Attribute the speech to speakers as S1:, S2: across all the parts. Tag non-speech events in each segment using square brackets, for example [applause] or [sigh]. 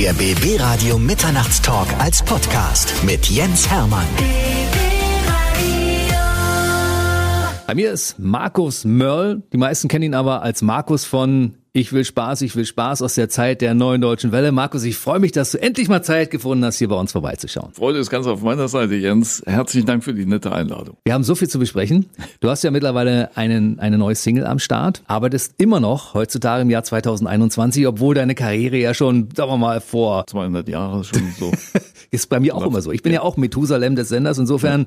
S1: Der BB Radio Mitternachtstalk als Podcast mit Jens Hermann.
S2: Bei mir ist Markus Mörl. Die meisten kennen ihn aber als Markus von ich will Spaß, ich will Spaß aus der Zeit der neuen deutschen Welle. Markus, ich freue mich, dass du endlich mal Zeit gefunden hast, hier bei uns vorbeizuschauen.
S3: Freude ist ganz auf meiner Seite, Jens. Herzlichen Dank für die nette Einladung.
S2: Wir haben so viel zu besprechen. Du hast ja mittlerweile einen, eine neue Single am Start, arbeitest immer noch heutzutage im Jahr 2021, obwohl deine Karriere ja schon, sagen wir mal, vor
S3: 200 Jahre schon so. [laughs]
S2: ist bei mir auch immer so. Ich bin ja auch Methusalem des Senders. Insofern,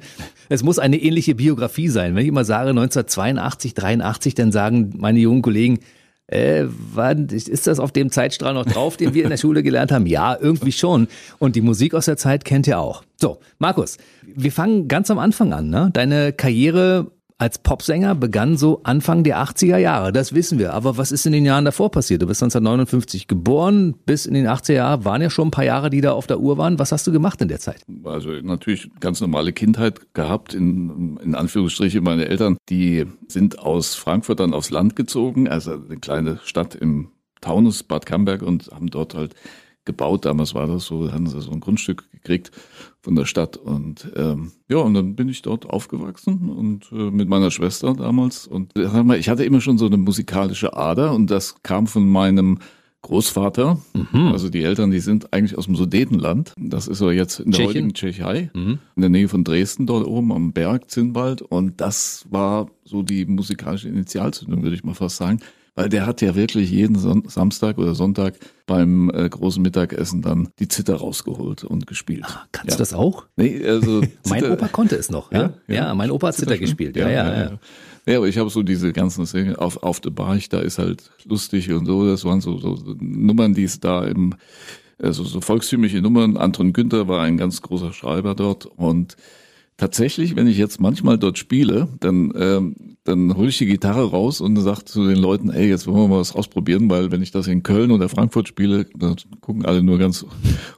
S2: es muss eine ähnliche Biografie sein. Wenn ich immer sage 1982, 83, dann sagen meine jungen Kollegen, äh, wann, ist das auf dem Zeitstrahl noch drauf, den wir in der Schule gelernt haben? Ja, irgendwie schon. Und die Musik aus der Zeit kennt ihr auch. So, Markus, wir fangen ganz am Anfang an. Ne? Deine Karriere als Popsänger begann so Anfang der 80er Jahre, das wissen wir. Aber was ist in den Jahren davor passiert? Du bist 1959 geboren, bis in den 80er Jahren waren ja schon ein paar Jahre, die da auf der Uhr waren. Was hast du gemacht in der Zeit?
S3: Also natürlich ganz normale Kindheit gehabt, in, in Anführungsstrichen meine Eltern, die sind aus Frankfurt dann aufs Land gezogen, also eine kleine Stadt im Taunus, Bad Camberg und haben dort halt gebaut. Damals war das so, haben sie so ein Grundstück gekriegt von der Stadt. Und ähm, ja, und dann bin ich dort aufgewachsen und äh, mit meiner Schwester damals. Und äh, ich hatte immer schon so eine musikalische Ader und das kam von meinem Großvater, mhm. also die Eltern, die sind eigentlich aus dem Sudetenland. Das ist aber jetzt in der Tschechien. heutigen Tschechei, mhm. in der Nähe von Dresden, dort oben am Berg, Zinnwald. Und das war so die musikalische Initialzündung, würde ich mal fast sagen. Weil der hat ja wirklich jeden Son Samstag oder Sonntag beim äh, großen Mittagessen dann die Zither rausgeholt und gespielt.
S2: Ah, kannst ja. du das auch?
S3: Nee, also [laughs]
S2: mein Opa konnte es noch. Ja, ja, ja mein Opa hat Zither, Zither gespielt. Ja, ja, ja.
S3: ja. aber ich habe so diese ganzen Szenen auf, auf der Barch, da ist halt lustig und so. Das waren so, so, so Nummern, die es da im, also so volkstümliche Nummern. Anton Günther war ein ganz großer Schreiber dort und tatsächlich, wenn ich jetzt manchmal dort spiele, dann, ähm, dann hole ich die Gitarre raus und sage zu den Leuten, ey, jetzt wollen wir mal was ausprobieren, weil wenn ich das in Köln oder Frankfurt spiele, dann gucken alle nur ganz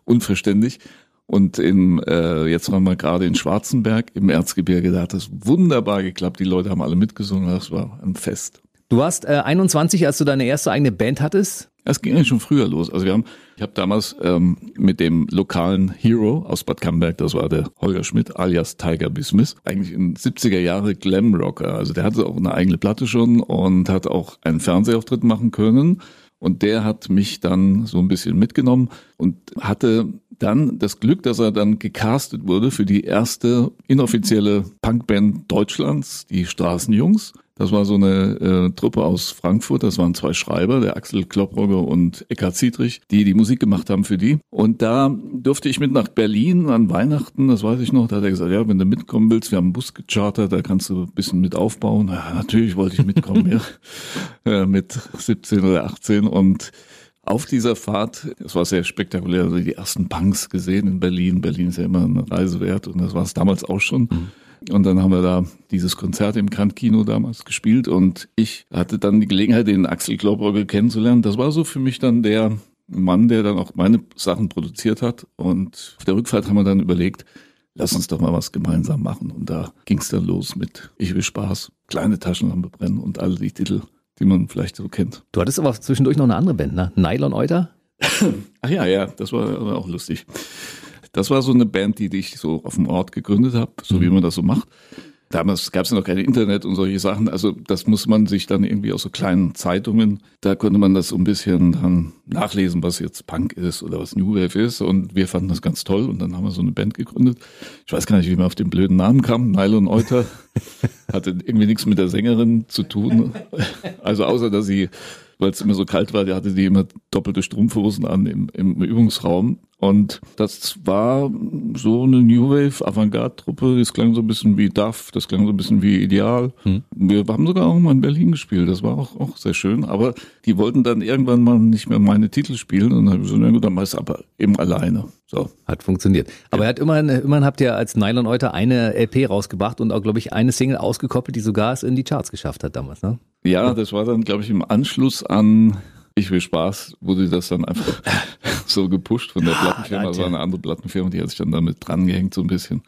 S3: unverständlich. Und im, äh, jetzt waren wir gerade in Schwarzenberg im Erzgebirge, da hat das wunderbar geklappt. Die Leute haben alle mitgesungen, das war ein Fest.
S2: Du warst äh, 21, als du deine erste eigene Band hattest.
S3: Es ging eigentlich schon früher los. Also wir haben, ich habe damals ähm, mit dem lokalen Hero aus Bad Camberg, das war der Holger Schmidt alias Tiger Bismuth, eigentlich in 70er Jahre Glamrocker. Also der hatte auch eine eigene Platte schon und hat auch einen Fernsehauftritt machen können. Und der hat mich dann so ein bisschen mitgenommen und hatte dann das Glück, dass er dann gecastet wurde für die erste inoffizielle Punkband Deutschlands, die Straßenjungs. Das war so eine äh, Truppe aus Frankfurt. Das waren zwei Schreiber, der Axel Klopprogge und Eckhard Ziedrich, die die Musik gemacht haben für die. Und da durfte ich mit nach Berlin an Weihnachten, das weiß ich noch. Da hat er gesagt, ja, wenn du mitkommen willst, wir haben einen Bus gechartert, da kannst du ein bisschen mit aufbauen. Ja, natürlich wollte ich mitkommen, ja. [laughs] Äh, mit 17 oder 18 und auf dieser Fahrt, es war sehr spektakulär, also die ersten Punks gesehen in Berlin. Berlin ist ja immer eine Reise wert und das war es damals auch schon. Mhm. Und dann haben wir da dieses Konzert im Kant-Kino damals gespielt und ich hatte dann die Gelegenheit, den Axel Klaubrogge kennenzulernen. Das war so für mich dann der Mann, der dann auch meine Sachen produziert hat. Und auf der Rückfahrt haben wir dann überlegt, lass uns doch mal was gemeinsam machen. Und da ging es dann los mit Ich will Spaß, kleine Taschenlampe brennen und alle die Titel, die man vielleicht so kennt.
S2: Du hattest aber zwischendurch noch eine andere Band, ne? Nylon Euter? [laughs]
S3: Ach ja, ja, das war auch lustig. Das war so eine Band, die ich so auf dem Ort gegründet habe, so wie mhm. man das so macht. Damals gab es ja noch kein Internet und solche Sachen. Also das muss man sich dann irgendwie aus so kleinen Zeitungen, da konnte man das so ein bisschen dann nachlesen, was jetzt Punk ist oder was New Wave ist. Und wir fanden das ganz toll und dann haben wir so eine Band gegründet. Ich weiß gar nicht, wie man auf den blöden Namen kam. Nylon Euter [laughs] hatte irgendwie nichts mit der Sängerin zu tun. Also außer, dass sie weil es immer so kalt war, der hatte die immer doppelte Strumpfhosen an im, im Übungsraum. Und das war so eine New Wave Avantgarde-Truppe. Das klang so ein bisschen wie Duff, das klang so ein bisschen wie Ideal. Hm. Wir haben sogar auch mal in Berlin gespielt. Das war auch, auch sehr schön. Aber die wollten dann irgendwann mal nicht mehr meine Titel spielen. Und dann habe ich so, na gut, dann mach aber eben alleine. So.
S2: Hat funktioniert. Aber ja. er hat immerhin, immerhin habt ihr als Nylon Euter eine LP rausgebracht und auch, glaube ich, eine Single ausgekoppelt, die sogar es in die Charts geschafft hat damals, ne?
S3: Ja, das war dann, glaube ich, im Anschluss an Ich will Spaß, wurde das dann einfach [laughs] so gepusht von der ah, Plattenfirma. Das war eine andere Plattenfirma, die hat sich dann damit drangehängt so ein bisschen.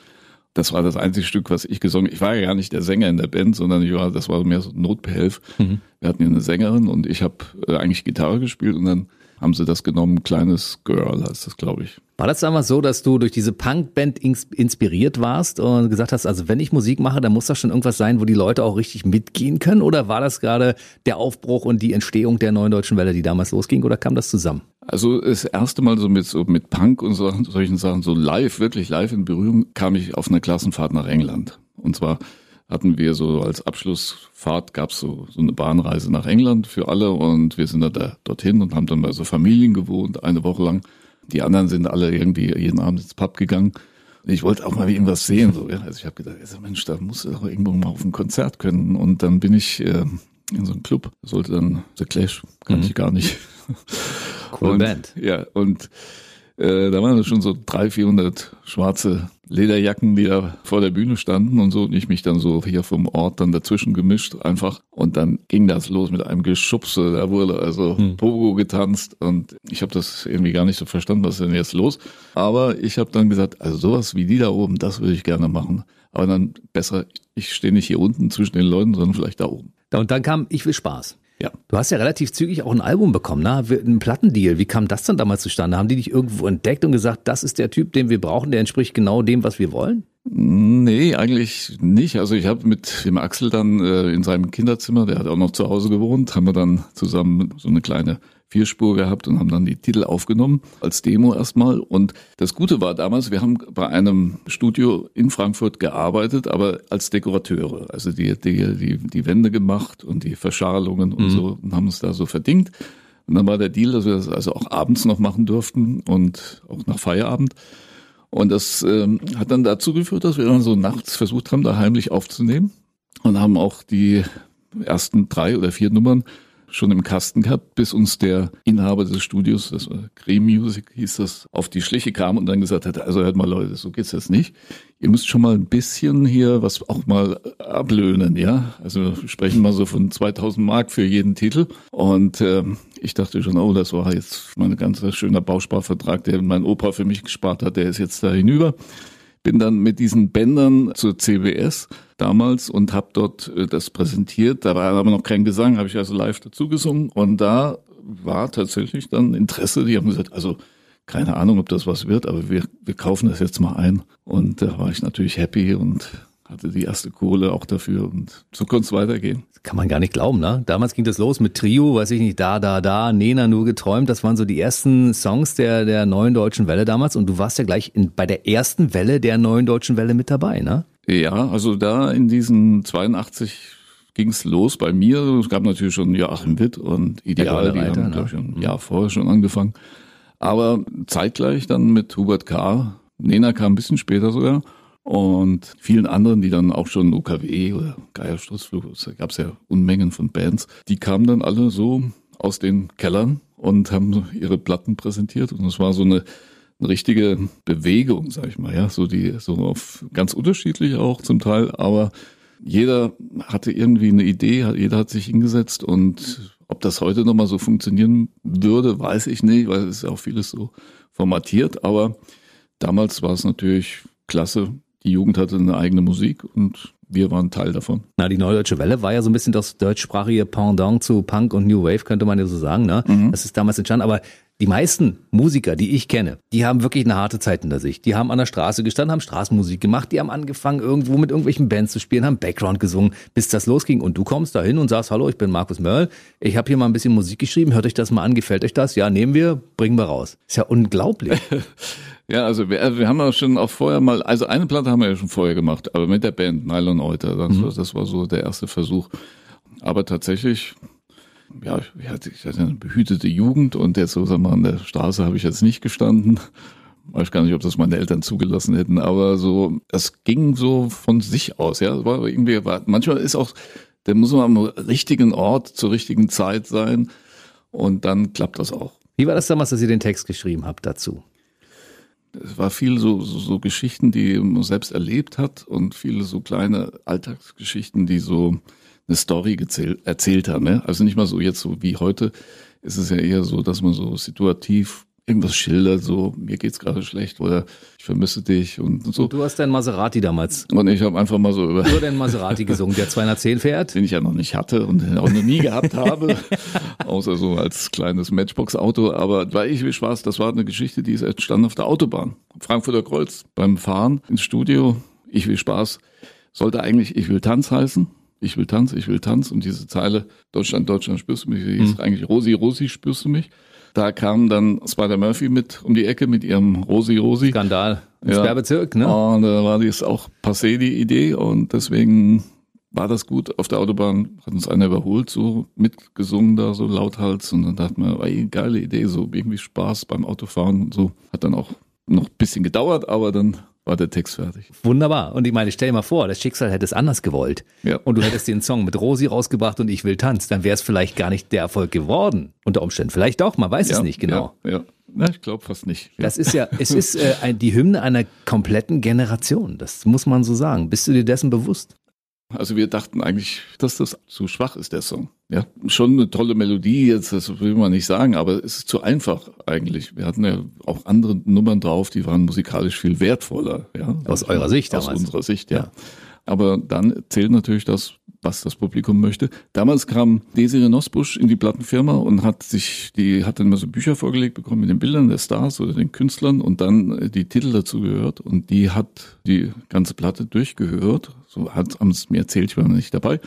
S3: Das war das einzige Stück, was ich gesungen. Ich war ja gar nicht der Sänger in der Band, sondern ich war, das war mehr so Notbehelf. Mhm. Wir hatten hier eine Sängerin und ich habe äh, eigentlich Gitarre gespielt und dann haben sie das genommen, kleines Girl heißt das, glaube ich.
S2: War das damals so, dass du durch diese Punkband inspiriert warst und gesagt hast, also wenn ich Musik mache, dann muss das schon irgendwas sein, wo die Leute auch richtig mitgehen können? Oder war das gerade der Aufbruch und die Entstehung der neuen deutschen Welle, die damals losging, oder kam das zusammen?
S3: Also das erste Mal so mit, so mit Punk und so, solchen Sachen, so live, wirklich live in Berührung, kam ich auf einer Klassenfahrt nach England. Und zwar hatten wir so als Abschlussfahrt gab's so, so eine Bahnreise nach England für alle und wir sind da dorthin und haben dann bei so Familien gewohnt, eine Woche lang. Die anderen sind alle irgendwie jeden Abend ins Pub gegangen. Ich wollte auch mal irgendwas sehen. So, ja. Also ich habe gedacht, also Mensch, da muss doch irgendwo mal auf ein Konzert können. Und dann bin ich äh, in so einem Club, sollte dann The Clash, kann mhm. ich gar nicht.
S2: Coole
S3: und,
S2: Band.
S3: Ja, und äh, da waren schon so 300, 400 schwarze Lederjacken, die da vor der Bühne standen und so. Und ich mich dann so hier vom Ort dann dazwischen gemischt einfach. Und dann ging das los mit einem Geschubse. Da wurde also hm. Pogo getanzt und ich habe das irgendwie gar nicht so verstanden, was ist denn jetzt los. Aber ich habe dann gesagt, also sowas wie die da oben, das würde ich gerne machen. Aber dann besser, ich stehe nicht hier unten zwischen den Leuten, sondern vielleicht da oben.
S2: Und dann kam Ich will Spaß.
S3: Ja.
S2: Du hast ja relativ zügig auch ein Album bekommen, ne? Ein Plattendeal. Wie kam das dann damals zustande? Haben die dich irgendwo entdeckt und gesagt, das ist der Typ, den wir brauchen, der entspricht genau dem, was wir wollen?
S3: Nee, eigentlich nicht. Also ich habe mit dem Axel dann äh, in seinem Kinderzimmer, der hat auch noch zu Hause gewohnt, haben wir dann zusammen so eine kleine Vierspur gehabt und haben dann die Titel aufgenommen als Demo erstmal. Und das Gute war damals, wir haben bei einem Studio in Frankfurt gearbeitet, aber als Dekorateure. Also die, die, die, die Wände gemacht und die Verschalungen und mhm. so und haben es da so verdingt. Und dann war der Deal, dass wir das also auch abends noch machen durften und auch nach Feierabend. Und das ähm, hat dann dazu geführt, dass wir dann so nachts versucht haben, da heimlich aufzunehmen und haben auch die ersten drei oder vier Nummern schon im Kasten gehabt, bis uns der Inhaber des Studios, das war Cream Music hieß das, auf die Schliche kam und dann gesagt hat, also hört mal Leute, so geht's jetzt nicht. Ihr müsst schon mal ein bisschen hier was auch mal ablöhnen, ja. Also wir sprechen mal so von 2000 Mark für jeden Titel. Und äh, ich dachte schon, oh, das war jetzt mein ganz schöner Bausparvertrag, den mein Opa für mich gespart hat, der ist jetzt da hinüber bin dann mit diesen Bändern zur CBS damals und habe dort äh, das präsentiert. Da war aber noch kein Gesang, habe ich also live dazu gesungen und da war tatsächlich dann Interesse. Die haben gesagt, also keine Ahnung, ob das was wird, aber wir, wir kaufen das jetzt mal ein. Und da war ich natürlich happy und hatte die erste Kohle auch dafür und so konnte es weitergehen.
S2: Kann man gar nicht glauben, ne? Damals ging das los mit Trio, weiß ich nicht, da, da, da, Nena nur geträumt. Das waren so die ersten Songs der, der neuen deutschen Welle damals und du warst ja gleich in, bei der ersten Welle der neuen deutschen Welle mit dabei, ne?
S3: Ja, also da in diesen 82 ging's los bei mir. Es gab natürlich schon Joachim Witt und Ideal, die haben, ne? glaube ich, ein Jahr vorher schon angefangen. Aber zeitgleich dann mit Hubert K. Nena kam ein bisschen später sogar und vielen anderen, die dann auch schon UKW oder Geier Sturzflug, da gab es ja Unmengen von Bands, die kamen dann alle so aus den Kellern und haben ihre Platten präsentiert. Und es war so eine, eine richtige Bewegung, sag ich mal, ja, so die so auf ganz unterschiedlich auch zum Teil, aber jeder hatte irgendwie eine Idee, jeder hat sich hingesetzt und ob das heute nochmal so funktionieren würde, weiß ich nicht, weil es ist ja auch vieles so formatiert, aber damals war es natürlich klasse, die Jugend hatte eine eigene Musik und wir waren Teil davon.
S2: Na, die Neue Deutsche Welle war ja so ein bisschen das deutschsprachige Pendant zu Punk und New Wave, könnte man ja so sagen. Ne? Mhm. Das ist damals entstanden. Aber die meisten Musiker, die ich kenne, die haben wirklich eine harte Zeit hinter sich. Die haben an der Straße gestanden, haben Straßenmusik gemacht, die haben angefangen, irgendwo mit irgendwelchen Bands zu spielen, haben Background gesungen, bis das losging. Und du kommst da hin und sagst, hallo, ich bin Markus Mörl, ich habe hier mal ein bisschen Musik geschrieben, hört euch das mal an, gefällt euch das? Ja, nehmen wir, bringen wir raus. Ist ja unglaublich. [laughs]
S3: Ja, also wir, also wir haben ja schon auch vorher mal, also eine Platte haben wir ja schon vorher gemacht, aber mit der Band Nylon Euter. Das, mhm. war, das war so der erste Versuch. Aber tatsächlich, ja, ich hatte, ich hatte eine behütete Jugend und jetzt so sagen wir, an der Straße habe ich jetzt nicht gestanden. Weiß gar nicht, ob das meine Eltern zugelassen hätten, aber so, es ging so von sich aus, ja. War irgendwie, war, manchmal ist auch, der muss man am richtigen Ort zur richtigen Zeit sein und dann klappt das auch.
S2: Wie war das damals, dass ihr den Text geschrieben habt dazu?
S3: es war viel so, so, so Geschichten, die man selbst erlebt hat und viele so kleine Alltagsgeschichten, die so eine Story gezählt, erzählt haben. Ne? Also nicht mal so jetzt so wie heute ist es ja eher so, dass man so situativ irgendwas schildert, so mir geht's gerade schlecht oder ich vermisse dich und so.
S2: Du hast deinen Maserati damals.
S3: Und ich habe einfach mal so über
S2: Nur den Maserati gesungen, der 210 fährt.
S3: den ich ja noch nicht hatte und auch noch nie gehabt [laughs] habe, außer so als kleines Matchbox-Auto. Aber bei Ich will Spaß, das war eine Geschichte, die ist entstanden auf der Autobahn. Frankfurter Kreuz beim Fahren ins Studio. Ich will Spaß sollte eigentlich Ich will Tanz heißen. Ich will Tanz, ich will Tanz. Und diese Zeile Deutschland, Deutschland, spürst du mich, die hieß eigentlich Rosi, Rosi, spürst du mich. Da kam dann Spider Murphy mit um die Ecke mit ihrem Rosi, Rosi.
S2: Skandal. Im
S3: Ja.
S2: Sperrbezirk, ne?
S3: Und da war dies auch passé, die Idee. Und deswegen war das gut. Auf der Autobahn hat uns einer überholt, so mitgesungen da, so lauthals. Und dann dachte man, ey, geile Idee, so irgendwie Spaß beim Autofahren und so. Hat dann auch noch ein bisschen gedauert, aber dann war der Text fertig.
S2: Wunderbar. Und ich meine, stell dir mal vor, das Schicksal hätte es anders gewollt.
S3: Ja.
S2: Und du hättest den Song mit Rosi rausgebracht und Ich will Tanz. Dann wäre es vielleicht gar nicht der Erfolg geworden. Unter Umständen. Vielleicht auch, man weiß es nicht genau.
S3: Ja, ja. Na, ich glaube fast nicht. Ja.
S2: Das ist ja, es ist äh, die Hymne einer kompletten Generation. Das muss man so sagen. Bist du dir dessen bewusst?
S3: Also wir dachten eigentlich, dass das zu schwach ist, der Song. Ja, schon eine tolle Melodie, jetzt das will man nicht sagen, aber es ist zu einfach eigentlich. Wir hatten ja auch andere Nummern drauf, die waren musikalisch viel wertvoller. Ja,
S2: Aus eurer Sicht
S3: Aus
S2: damals.
S3: unserer Sicht, ja.
S2: Ja.
S3: Aber dann zählt natürlich das, was das Publikum möchte. Damals kam Desiree Nosbusch in die Plattenfirma und hat sich, die hat dann immer so Bücher vorgelegt bekommen mit den Bildern der Stars oder den Künstlern und dann die Titel dazu gehört und die hat die ganze Platte durchgehört. So hat es mir erzählt, ich war noch nicht dabei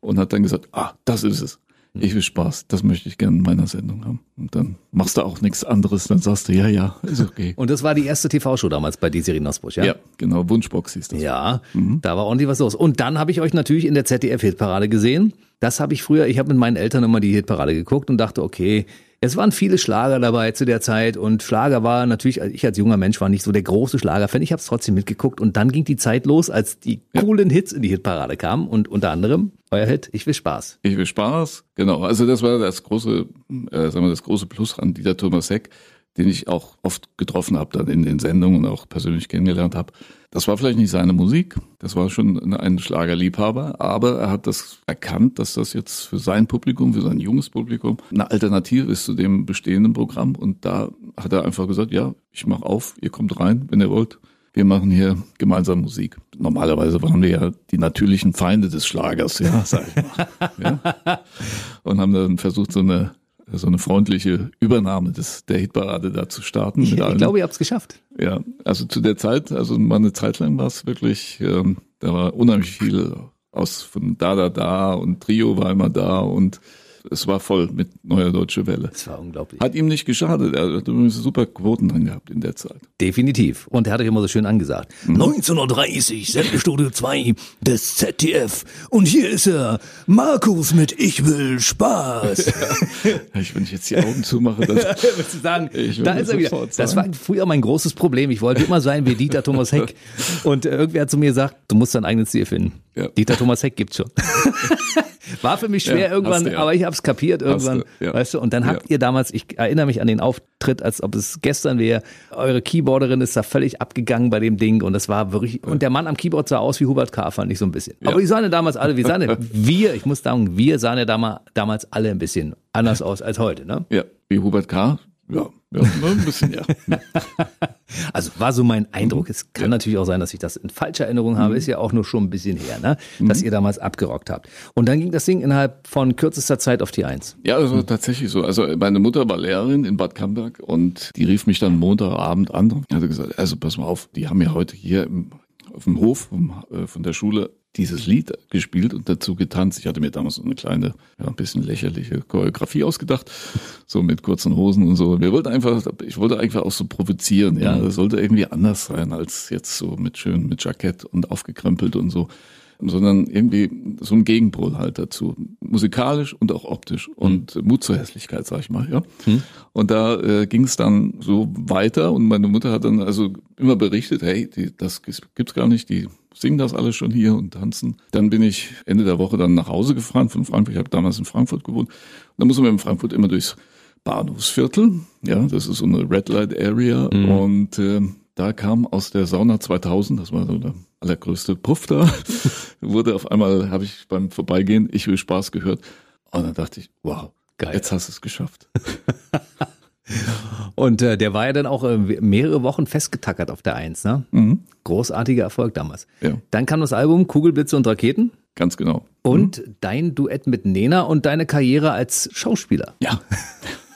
S3: und hat dann gesagt, ah, das ist es. Ich will Spaß, das möchte ich gerne in meiner Sendung haben. Und dann machst du auch nichts anderes, dann sagst du, ja, ja, ist okay.
S2: Und das war die erste TV-Show damals bei Desiree Nosbusch, ja?
S3: Ja, genau, Wunschbox hieß das.
S2: Ja,
S3: Mhm.
S2: da war ordentlich was los. Und dann habe ich euch natürlich in der ZDF-Hitparade gesehen. Das habe ich früher, ich habe mit meinen Eltern immer die Hitparade geguckt und dachte, okay, es waren viele Schlager dabei zu der Zeit und Schlager war natürlich, ich als junger Mensch war nicht so der große Schlagerfan. Ich habe es trotzdem mitgeguckt und dann ging die Zeit los, als die coolen Hits in die Hitparade kamen und unter anderem euer Hit Ich will Spaß.
S3: Ich will Spaß, genau. Also das war das große, äh, sagen wir, das große Plus an Dieter Thomas Heck, den ich auch oft getroffen habe dann in den Sendungen und auch persönlich kennengelernt habe. Das war vielleicht nicht seine Musik, das war schon ein Schlagerliebhaber, aber er hat das erkannt, dass das jetzt für sein Publikum, für sein junges Publikum eine Alternative ist zu dem bestehenden Programm und da hat er einfach gesagt, ja, ich mache auf, ihr kommt rein, wenn ihr wollt. Wir machen hier gemeinsam Musik. Normalerweise waren wir ja die natürlichen Feinde des Schlagers, ja, sag ich mal. [laughs] Ja? Und haben dann versucht, so eine, so eine freundliche Übernahme des, der Hitparade da zu starten.
S2: Ich, ich glaube, ihr habt es geschafft.
S3: Ja, also zu der Zeit, also mal eine Zeit lang war es wirklich, ähm, da war unheimlich viel aus von Da Da Da und Trio war immer da und es war voll mit Neuer Deutsche Welle.
S2: Das war unglaublich.
S3: Hat ihm nicht geschadet, er hat übrigens super Quoten drin gehabt in der Zeit.
S2: Definitiv. Und er hat euch immer so schön angesagt.
S3: Mhm.
S2: 1930, Sendestudio 2 des ZDF. Und hier ist er, Markus mit Ich will Spaß. [laughs]
S3: Ich, wenn ich jetzt die Augen zumache, dann [laughs]
S2: Willst du sagen,
S3: Ich
S2: da ist er wieder.
S3: sofort
S2: Das war
S3: sagen.
S2: früher mein großes Problem. Ich wollte immer sein wie Dieter Thomas Heck. Und äh, irgendwer hat zu mir gesagt, du musst dein eigenes Ziel finden.
S3: Ja.
S2: Dieter Thomas Heck gibt's schon. [laughs] War für mich schwer
S3: Ja,
S2: irgendwann,
S3: ja.
S2: aber ich hab's kapiert irgendwann.
S3: du, ja.
S2: Weißt du, und dann habt
S3: Ja.
S2: ihr damals, ich erinnere mich an den Auftritt, als ob es gestern wäre, eure Keyboarderin ist da völlig abgegangen bei dem Ding und das war wirklich, und der Mann am Keyboard sah aus wie Hubert K., fand ich so ein bisschen.
S3: Ja.
S2: Aber die sahen ja damals alle, wie sahen denn, [laughs] wir, ich muss sagen, wir sahen ja damals, damals alle ein bisschen anders aus als heute, ne?
S3: ja, wie Hubert K. Ja, ja ein bisschen, ja. [laughs]
S2: Also war so mein Eindruck. Es kann natürlich auch sein, dass ich das in falscher Erinnerung habe. Ist ja auch nur schon ein bisschen her, ne? Dass ihr damals abgerockt habt. Und dann ging das Ding innerhalb von kürzester Zeit auf die Eins.
S3: Ja, das war tatsächlich so. Also meine Mutter war Lehrerin in Bad Camberg und die rief mich dann Montagabend an und hatte gesagt, also pass mal auf, die haben ja heute hier im, auf dem Hof vom, äh, von der Schule dieses Lied gespielt und dazu getanzt. Ich hatte mir damals so eine kleine, ja, ein bisschen lächerliche Choreografie ausgedacht, so mit kurzen Hosen und so. Wir wollten einfach, ich wollte einfach auch so provozieren, ja. Das sollte irgendwie anders sein als jetzt so mit schön mit Jackett und aufgekrempelt und so sondern irgendwie so ein Gegenpol halt dazu. Musikalisch und auch optisch und Mut zur Hässlichkeit, sag ich mal, ja. Und da äh, ging es dann so weiter und meine Mutter hat dann also immer berichtet, hey, die, das gibt's gar nicht, die singen das alles schon hier und tanzen. Dann bin ich Ende der Woche dann nach Hause gefahren von Frankfurt. Ich habe damals in Frankfurt gewohnt. Und dann muss man in Frankfurt immer durchs Bahnhofsviertel. Ja, das ist so eine Red Light Area. Und äh, da kam aus der Sauna 2000, das war so der allergrößte Puff da, [laughs] wurde auf einmal, habe ich beim Vorbeigehen, ich will Spaß gehört. Und dann dachte ich, wow,
S2: Geil.
S3: jetzt hast du es geschafft. [laughs]
S2: Und äh, der war ja dann auch äh, mehrere Wochen festgetackert auf der Eins. Ne?
S3: Mhm.
S2: Großartiger Erfolg damals.
S3: Ja.
S2: Dann kam das Album Kugelblitze und Raketen
S3: Ganz genau.
S2: und dein Duett mit Nena und deine Karriere als Schauspieler.
S3: Ja. [laughs]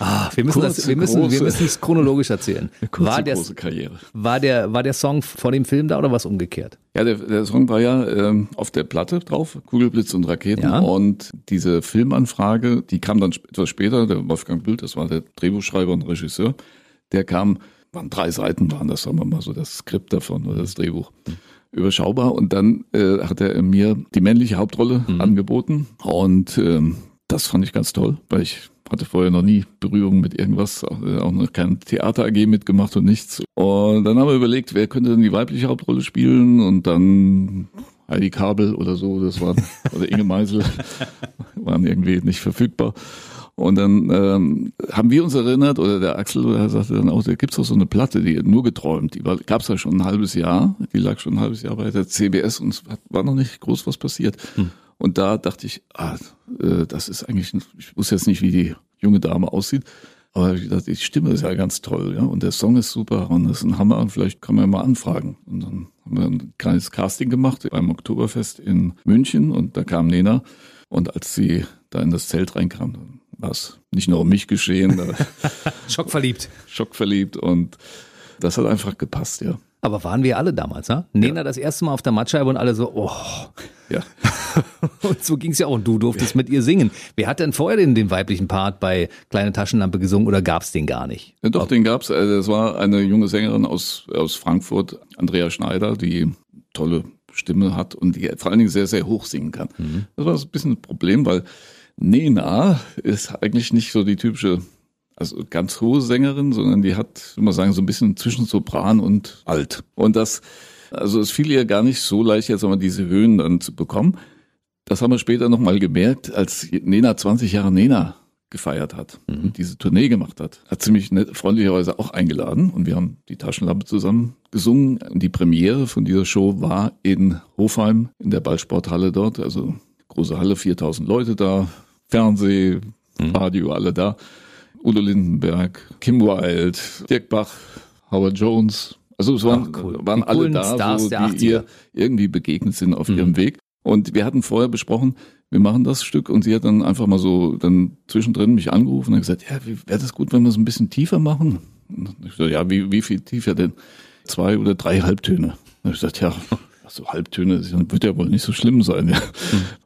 S2: Ah, wir müssen
S3: Kurze,
S2: das, wir müssen, wir
S3: große-
S2: müssen es chronologisch erzählen.
S3: Kurze,
S2: War der,
S3: große Karriere.
S2: war der, war der Song vor dem Film da oder was umgekehrt?
S3: Ja, der, der Song war ja ähm, auf der Platte drauf, Kugelblitz und Raketen.
S2: Ja.
S3: Und diese Filmanfrage, die kam dann etwas später, der Wolfgang Bühl, das war der Drehbuchschreiber und Regisseur, der kam, waren drei Seiten, waren das, sagen wir mal so, das Skript davon oder das Drehbuch. Überschaubar. Und dann äh, hat er mir die männliche Hauptrolle angeboten. Und ähm, das fand ich ganz toll, weil ich hatte vorher noch nie Berührung mit irgendwas, auch noch kein Theater AG mitgemacht und nichts. Und dann haben wir überlegt, wer könnte denn die weibliche Hauptrolle spielen und dann Heidi Kabel oder so, das waren, oder Inge Meisel, [laughs] waren irgendwie nicht verfügbar. Und dann ähm, haben wir uns erinnert, oder der Axel der sagte dann auch, da gibt's doch so eine Platte, die nur geträumt, die war, gab's ja schon ein halbes Jahr, die lag schon ein halbes Jahr bei der CBS und es war noch nicht groß was passiert. Und da dachte ich, ah, äh, das ist eigentlich, ich wusste jetzt nicht, wie die junge Dame aussieht, aber ich dachte, die Stimme ist ja ganz toll, ja, und der Song ist super und das ist ein Hammer und vielleicht kann man ja mal anfragen. Und dann haben wir ein kleines Casting gemacht beim Oktoberfest in München und da kam Nena und als sie da in das Zelt reinkam, dann war es nicht nur um mich geschehen, [laughs]
S2: Schockverliebt.
S3: schockverliebt und das hat einfach gepasst, ja.
S2: Aber waren wir alle damals, ne? Nena das erste Mal auf der Mattscheibe und alle so, oh.
S3: Ja. [laughs]
S2: Und so ging's ja auch. Und du durftest mit ihr singen. Wer hat denn vorher den, den weiblichen Part bei Kleine Taschenlampe gesungen oder gab's den gar nicht?
S3: Ja, doch, den gab's. Also Das war eine junge Sängerin aus, aus Frankfurt, Andrea Schneider, die tolle Stimme hat und die vor allen Dingen sehr, sehr hoch singen kann. Das war ein bisschen ein Problem, weil Nena ist eigentlich nicht so die typische, also ganz hohe Sängerin, sondern die hat, würde man sagen, so ein bisschen zwischen Sopran und Alt. Und das, also es fiel ihr gar nicht so leicht, jetzt einmal diese Höhen dann zu bekommen. Das haben wir später nochmal gemerkt, als Nena 20 Jahre Nena gefeiert hat und diese Tournee gemacht hat. Hat sie mich nett, freundlicherweise auch eingeladen und wir haben die Taschenlampe zusammen gesungen. Und die Premiere von dieser Show war in Hofheim in der Ballsporthalle dort, also große Halle, 4000 Leute da, Fernseh, Radio, alle da. Udo Lindenberg, Kim Wilde, Dirk Bach, Howard Jones. Also es waren,
S2: Ach, cool.
S3: waren alle da,
S2: Stars
S3: so, die
S2: 80er.
S3: ihr irgendwie begegnet sind auf ihrem Weg. Und wir hatten vorher besprochen, wir machen das Stück und sie hat dann einfach mal so dann zwischendrin mich angerufen und gesagt, ja, wäre das gut, wenn wir es ein bisschen tiefer machen? Und ich so, ja, wie, wie viel tiefer denn? Zwei oder drei Halbtöne. Und ich gesagt, ja, so Halbtöne, das wird ja wohl nicht so schlimm sein. Ja.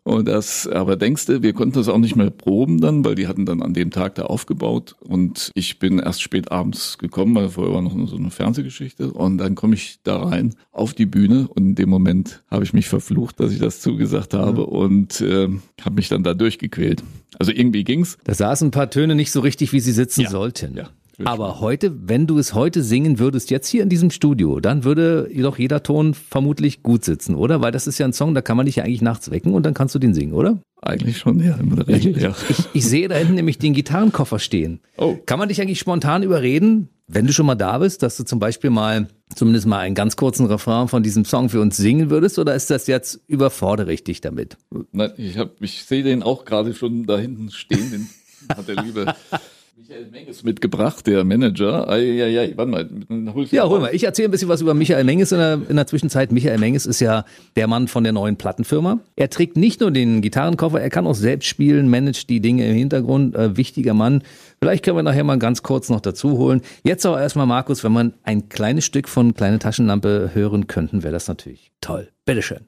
S3: Und das, aber denkst du, wir konnten das auch nicht mehr proben dann, weil die hatten dann an dem Tag da aufgebaut und ich bin erst spät abends gekommen, weil vorher war noch so eine Fernsehgeschichte und dann komme ich da rein auf die Bühne und in dem Moment habe ich mich verflucht, dass ich das zugesagt habe und äh, habe mich dann da durchgequält. Also irgendwie ging's.
S2: Da saßen ein paar Töne nicht so richtig, wie sie sitzen sollten.
S3: Ja.
S2: Aber heute, wenn du es heute singen würdest, jetzt hier in diesem Studio, dann würde doch jeder Ton vermutlich gut sitzen, oder? Weil das ist ja ein Song, da kann man dich ja eigentlich nachts wecken und dann kannst du den singen, oder?
S3: Eigentlich schon, ja, in der Regel, ja.
S2: Ich, ich sehe da hinten nämlich den Gitarrenkoffer stehen.
S3: Oh.
S2: Kann man dich eigentlich spontan überreden, wenn du schon mal da bist, dass du zum Beispiel mal zumindest mal einen ganz kurzen Refrain von diesem Song für uns singen würdest? Oder ist das jetzt überfordere ich dich damit?
S3: Nein, ich hab, ich sehe den auch gerade schon da hinten stehen, den hat der liebe Michael Menges mitgebracht, der Manager. Eieiei, warte mal, hol
S2: Ja, hol mal. Ich erzähle ein bisschen was über Michael Menges in der, in der Zwischenzeit. Michael Menges ist ja der Mann von der neuen Plattenfirma. Er trägt nicht nur den Gitarrenkoffer, er kann auch selbst spielen, managt die Dinge im Hintergrund. Äh, wichtiger Mann. Vielleicht können wir nachher mal ganz kurz noch dazu holen. Jetzt aber erstmal, Markus, wenn man ein kleines Stück von Kleine Taschenlampe hören könnten, wäre das natürlich toll. Bitteschön.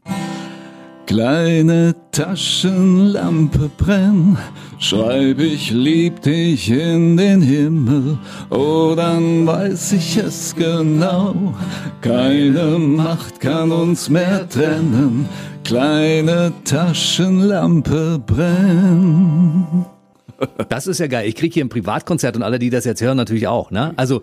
S3: Kleine Taschenlampe brenn, schreib ich lieb dich in den Himmel, oh dann weiß ich es genau, keine Macht kann uns mehr trennen, kleine Taschenlampe brenn.
S2: Das ist ja geil. Ich krieg hier ein Privatkonzert und alle, die das jetzt hören, natürlich auch. Ne? Also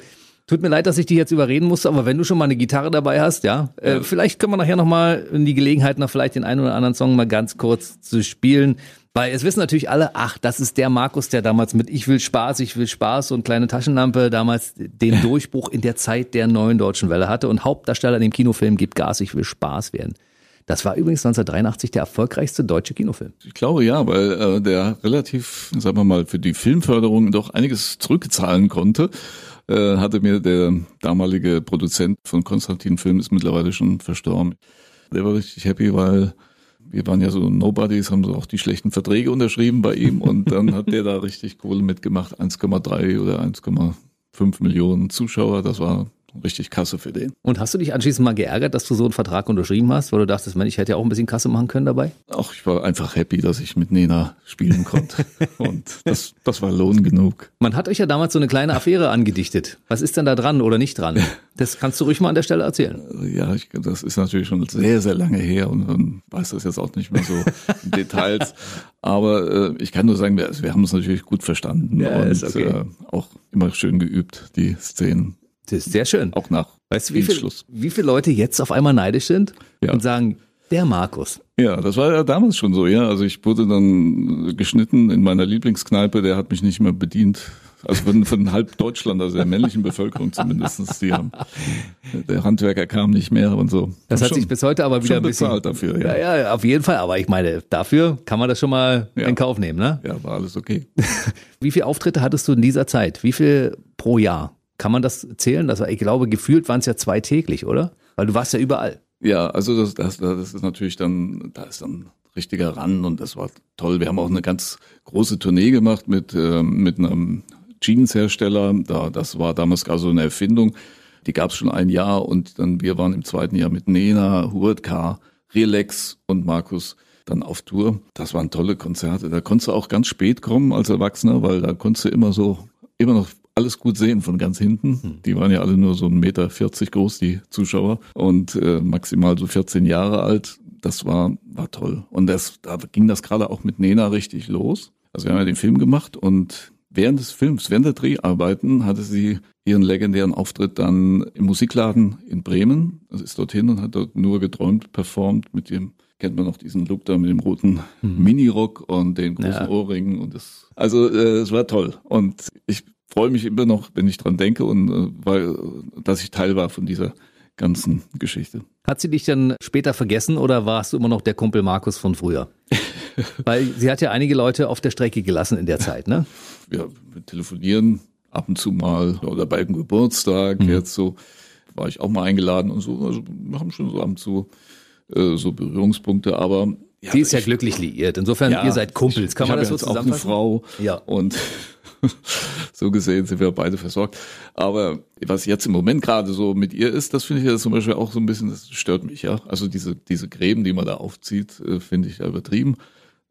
S2: tut mir leid, dass ich dich jetzt überreden musste, aber wenn du schon mal eine Gitarre dabei hast, ja, äh, vielleicht können wir nachher noch mal in die Gelegenheit, noch vielleicht den einen oder anderen Song mal ganz kurz zu spielen. Weil es wissen natürlich alle, ach, das ist der Markus, der damals mit Ich will Spaß, ich will Spaß und kleine Taschenlampe damals den [laughs] Durchbruch in der Zeit der neuen deutschen Welle hatte und Hauptdarsteller in dem Kinofilm Gib Gas, ich will Spaß werden. Das war übrigens 1983 der erfolgreichste deutsche Kinofilm.
S3: Ich glaube ja, weil äh, der relativ, sagen wir mal, für die Filmförderung doch einiges zurückzahlen konnte. Äh, hatte mir der damalige Produzent von Konstantin Film, ist mittlerweile schon verstorben. Der war richtig happy, weil wir waren ja so Nobodies, haben so auch die schlechten Verträge unterschrieben bei ihm und [laughs] dann hat der da richtig Kohle mitgemacht, 1,3 oder 1,5 Millionen Zuschauer, das war richtig Kasse für den.
S2: Und hast du dich anschließend mal geärgert, dass du so einen Vertrag unterschrieben hast, weil du dachtest, man, ich hätte ja auch ein bisschen Kasse machen können dabei?
S3: Ach, ich war einfach happy, dass ich mit Nena spielen konnte. [laughs] Und das, das war Lohn genug.
S2: Man hat euch ja damals so eine kleine Affäre angedichtet. Was ist denn da dran oder nicht dran? [laughs] Das kannst du ruhig mal an der Stelle erzählen.
S3: Ja, ich, das ist natürlich schon sehr, sehr lange her und man weiß das jetzt auch nicht mehr so [laughs] in Details. Aber äh, ich kann nur sagen, wir, wir haben uns natürlich gut verstanden
S2: Ja,
S3: und
S2: ist okay.
S3: äh, auch immer schön geübt, die Szenen.
S2: Das ist sehr schön.
S3: Auch nach
S2: Weißt du, wie, viel, wie viele Leute jetzt auf einmal neidisch sind
S3: Ja.
S2: und sagen, der Markus.
S3: Ja, das war ja damals schon so, ja. Also ich wurde dann geschnitten in meiner Lieblingskneipe, der hat mich nicht mehr bedient. Also von, von halb Deutschland, also der männlichen Bevölkerung zumindestens, die haben, der Handwerker kam nicht mehr und so.
S2: Das
S3: Hab
S2: hat
S3: schon-
S2: sich bis heute aber wieder
S3: schon
S2: ein bisschen.
S3: bezahlt dafür, ja.
S2: ja. Ja, auf jeden Fall. Aber ich meine, dafür kann man das schon mal
S3: Ja.
S2: in Kauf nehmen, ne?
S3: Ja, war alles okay. [laughs]
S2: Wie viele Auftritte hattest du in dieser Zeit? Wie viel pro Jahr? Kann man das zählen? War, ich glaube, gefühlt waren es ja zwei täglich, oder? Weil du warst ja überall.
S3: Ja, also das, das, das ist natürlich dann, da ist dann richtiger Ran und das war toll. Wir haben auch eine ganz große Tournee gemacht mit, ähm, mit einem Jeans-Hersteller. Da, das war damals gar so eine Erfindung. Die gab es schon ein Jahr und dann wir waren im zweiten Jahr mit Nena, Hurt K., Relax und Markus dann auf Tour. Das waren tolle Konzerte. Da konntest du auch ganz spät kommen als Erwachsener, weil da konntest du immer so, immer noch alles gut sehen von ganz hinten. Die waren ja alle nur so 1,40 Meter groß, die Zuschauer, und äh, maximal so 14 Jahre alt. Das war, war toll. Und das, da ging das gerade auch mit Nena richtig los. Also wir haben ja den Film gemacht und während des Films, während der Dreharbeiten, hatte sie ihren legendären Auftritt dann im Musikladen in Bremen. Also ist dorthin und hat dort nur geträumt, performt mit dem, kennt man noch diesen Look da mit dem roten Minirock und den großen
S2: Ja.
S3: Ohrringen und das, also äh, es war toll. Und ich freue mich immer noch, wenn ich dran denke und äh, weil, dass ich Teil war von dieser ganzen Geschichte.
S2: Hat sie dich dann später vergessen oder warst du immer noch der Kumpel Markus von früher? [laughs] Weil sie hat ja einige Leute auf der Strecke gelassen in der Zeit, ne?
S3: wir, wir telefonieren ab und zu mal oder bei einem Geburtstag jetzt so war ich auch mal eingeladen und so also wir haben schon so ab und zu äh, so Berührungspunkte aber ja,
S2: Sie ist ja
S3: ich-
S2: glücklich liiert. Insofern,
S3: ja,
S2: ihr seid Kumpels.
S3: ich,
S2: Kann
S3: ich
S2: man
S3: habe
S2: das so
S3: jetzt auch eine
S2: zusammenfassen?
S3: Frau
S2: Ja.
S3: und [laughs] so gesehen sind wir beide versorgt aber was jetzt im Moment gerade so mit ihr ist das finde ich ja zum Beispiel auch so ein bisschen das stört mich ja also diese diese Gräben die man da aufzieht äh, finde ich ja übertrieben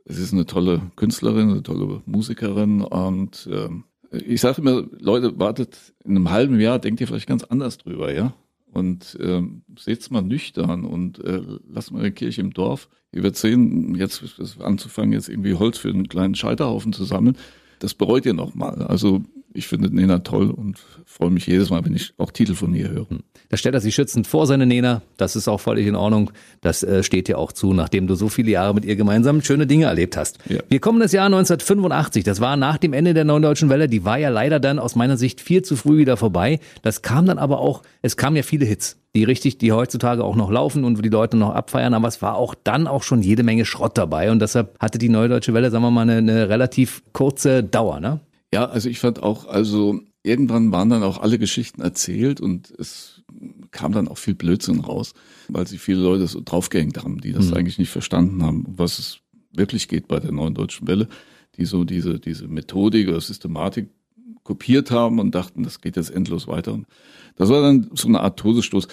S3: es ist eine tolle Künstlerin, eine tolle Musikerin und ähm, ich sage immer, Leute, wartet in einem halben Jahr, denkt ihr vielleicht ganz anders drüber, ja? Und ähm, seht's mal nüchtern und äh, lasst mal eine Kirche im Dorf. Ihr werdet sehen, jetzt anzufangen, jetzt irgendwie Holz für einen kleinen Scheiterhaufen zu sammeln, das bereut ihr nochmal. Also ich finde Nena toll und freue mich jedes Mal, wenn ich auch Titel von ihr höre.
S2: Da stellt er sich schützend vor seine Nena. Das ist auch völlig in Ordnung. Das äh, steht dir auch zu, nachdem du so viele Jahre mit ihr gemeinsam schöne Dinge erlebt hast.
S3: Ja.
S2: Wir kommen das Jahr 1985. Das war nach dem Ende der Neuen Deutschen Welle. Die war ja leider dann aus meiner Sicht viel zu früh wieder vorbei. Das kam dann aber auch, es kamen ja viele Hits, die richtig, die heutzutage auch noch laufen und wo die Leute noch abfeiern. Aber es war auch dann auch schon jede Menge Schrott dabei. Und deshalb hatte die Neue Deutsche Welle, sagen wir mal, eine, eine relativ kurze Dauer, ne?
S3: Ja, also ich fand auch, also irgendwann waren dann auch alle Geschichten erzählt und es kam dann auch viel Blödsinn raus, weil sich viele Leute so draufgehängt haben, die das eigentlich nicht verstanden haben, um was es wirklich geht bei der neuen deutschen Welle, die so diese, diese Methodik oder Systematik kopiert haben und dachten, das geht jetzt endlos weiter. Und das war dann so eine Art Todesstoß.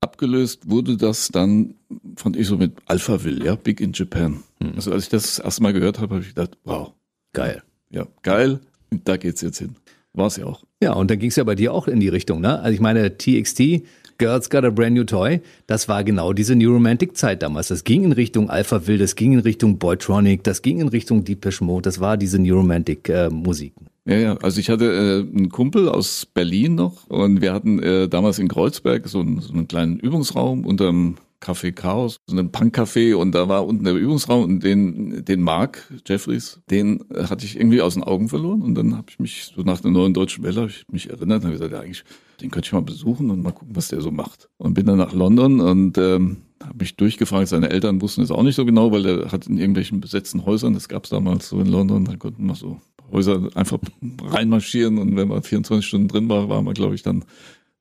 S3: Abgelöst wurde das dann, fand ich so mit Alphaville, ja, Big in Japan. Also als ich das das erste Mal gehört habe, habe ich gedacht, wow,
S2: Geil.
S3: ja, geil, da geht's jetzt hin. War's ja auch.
S2: Ja, und dann ging es ja bei dir auch in die Richtung, ne? Also ich meine, TXT, Girls Got a Brand New Toy, das war genau diese New Romantic Zeit damals. Das ging in Richtung Alpha Will, das ging in Richtung Boytronic, das ging in Richtung Deepish Mode, das war diese New Romantic äh, Musik.
S3: Ja, ja, also ich hatte äh, einen Kumpel aus Berlin noch und wir hatten äh, damals in Kreuzberg so einen, so einen kleinen Übungsraum unterm Café Chaos, so einem Punk-Café und da war unten der Übungsraum und den, den Mark Jeffries, den äh, hatte ich irgendwie aus den Augen verloren und dann habe ich mich so nach der neuen deutschen Welle ich mich erinnert und habe gesagt, ja, eigentlich den könnte ich mal besuchen und mal gucken, was der so macht. Und bin dann nach London und ähm, habe mich durchgefragt. Seine Eltern wussten es auch nicht so genau, weil er hat in irgendwelchen besetzten Häusern, das gab es damals so in London, da konnten wir so Häuser einfach reinmarschieren und wenn man 24 Stunden drin war, war man, glaube ich, dann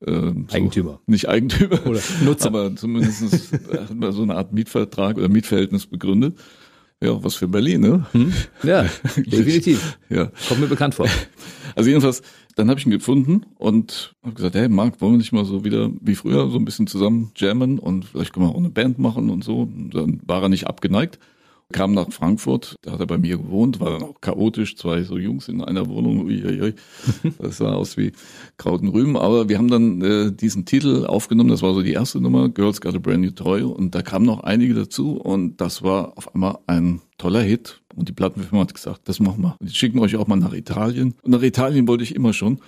S3: äh, so,
S2: Eigentümer.
S3: Nicht Eigentümer,
S2: Oder Nutzer.
S3: aber zumindest [laughs] hat man so eine Art Mietvertrag oder Mietverhältnis begründet. Ja, was für Berlin, ne?
S2: Ja, [laughs] definitiv.
S3: Ja.
S2: Kommt mir bekannt vor. [laughs]
S3: Also jedenfalls, dann habe ich ihn gefunden und habe gesagt, hey Marc, wollen wir nicht mal so wieder wie früher so ein bisschen zusammen jammen und vielleicht können wir auch eine Band machen und so. Und dann war er nicht abgeneigt. Kam nach Frankfurt, da hat er bei mir gewohnt, war dann auch chaotisch, zwei so Jungs in einer Wohnung, uiuiui. das sah aus wie Kraut und Rüben, aber wir haben dann äh, diesen Titel aufgenommen, das war so die erste Nummer, Girls Got a Brand New Toy und da kamen noch einige dazu und das war auf einmal ein toller Hit und die Plattenfirma hat gesagt, das machen wir. Die schicken euch auch mal nach Italien und nach Italien wollte ich immer schon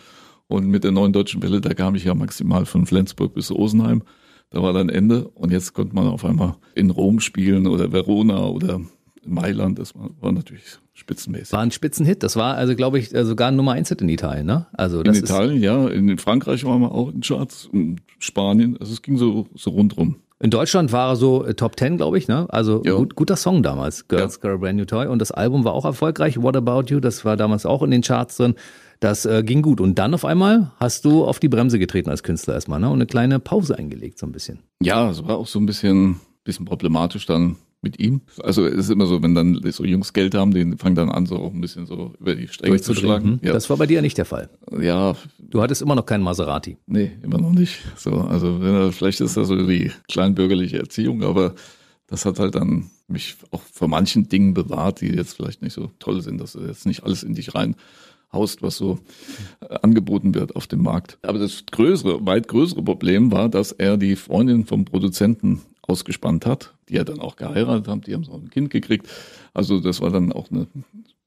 S3: und mit der neuen deutschen Welle, da kam ich ja maximal von Flensburg bis Rosenheim. Da war dann Ende und jetzt konnte man auf einmal in Rom spielen oder Verona oder Mailand. Das war, natürlich spitzenmäßig.
S2: War ein Spitzenhit. Das war also, glaube ich, äh, sogar ein Nummer 1 Hit in Italien, ne? Also
S3: in
S2: das
S3: Italien, ja. In Frankreich waren wir auch in Charts, in Spanien. Also es ging so, so rundrum.
S2: In Deutschland war er so äh, Top 10, glaube ich, ne? Also
S3: Ja.
S2: gut, guter Song damals. Girls Got a Brand New Toy. Und das Album war auch erfolgreich. What About You? Das war damals auch in den Charts drin. Das äh, ging gut. Und dann auf einmal hast du auf die Bremse getreten als Künstler erstmal, ne? Und eine kleine Pause eingelegt, so ein bisschen.
S3: Ja, es war auch so ein bisschen, bisschen problematisch dann mit ihm. Also es ist immer so, wenn dann so Jungs Geld haben, die fangen dann an, so auch ein bisschen so über die Stränge zu schlagen.
S2: Hm? Das war bei dir ja nicht der Fall.
S3: Ja,
S2: Du hattest immer noch keinen Maserati.
S3: Nee, immer noch nicht. So, also wenn er- vielleicht ist das so die kleinbürgerliche Erziehung, aber das hat halt dann mich auch vor manchen Dingen bewahrt, die jetzt vielleicht nicht so toll sind, dass du jetzt nicht alles in dich rein haust, was so äh, angeboten wird auf dem Markt. Aber das größere, weit größere Problem war, dass er die Freundin vom Produzenten ausgespannt hat, die er dann auch geheiratet hat, die haben so ein Kind gekriegt. Also das war dann auch eine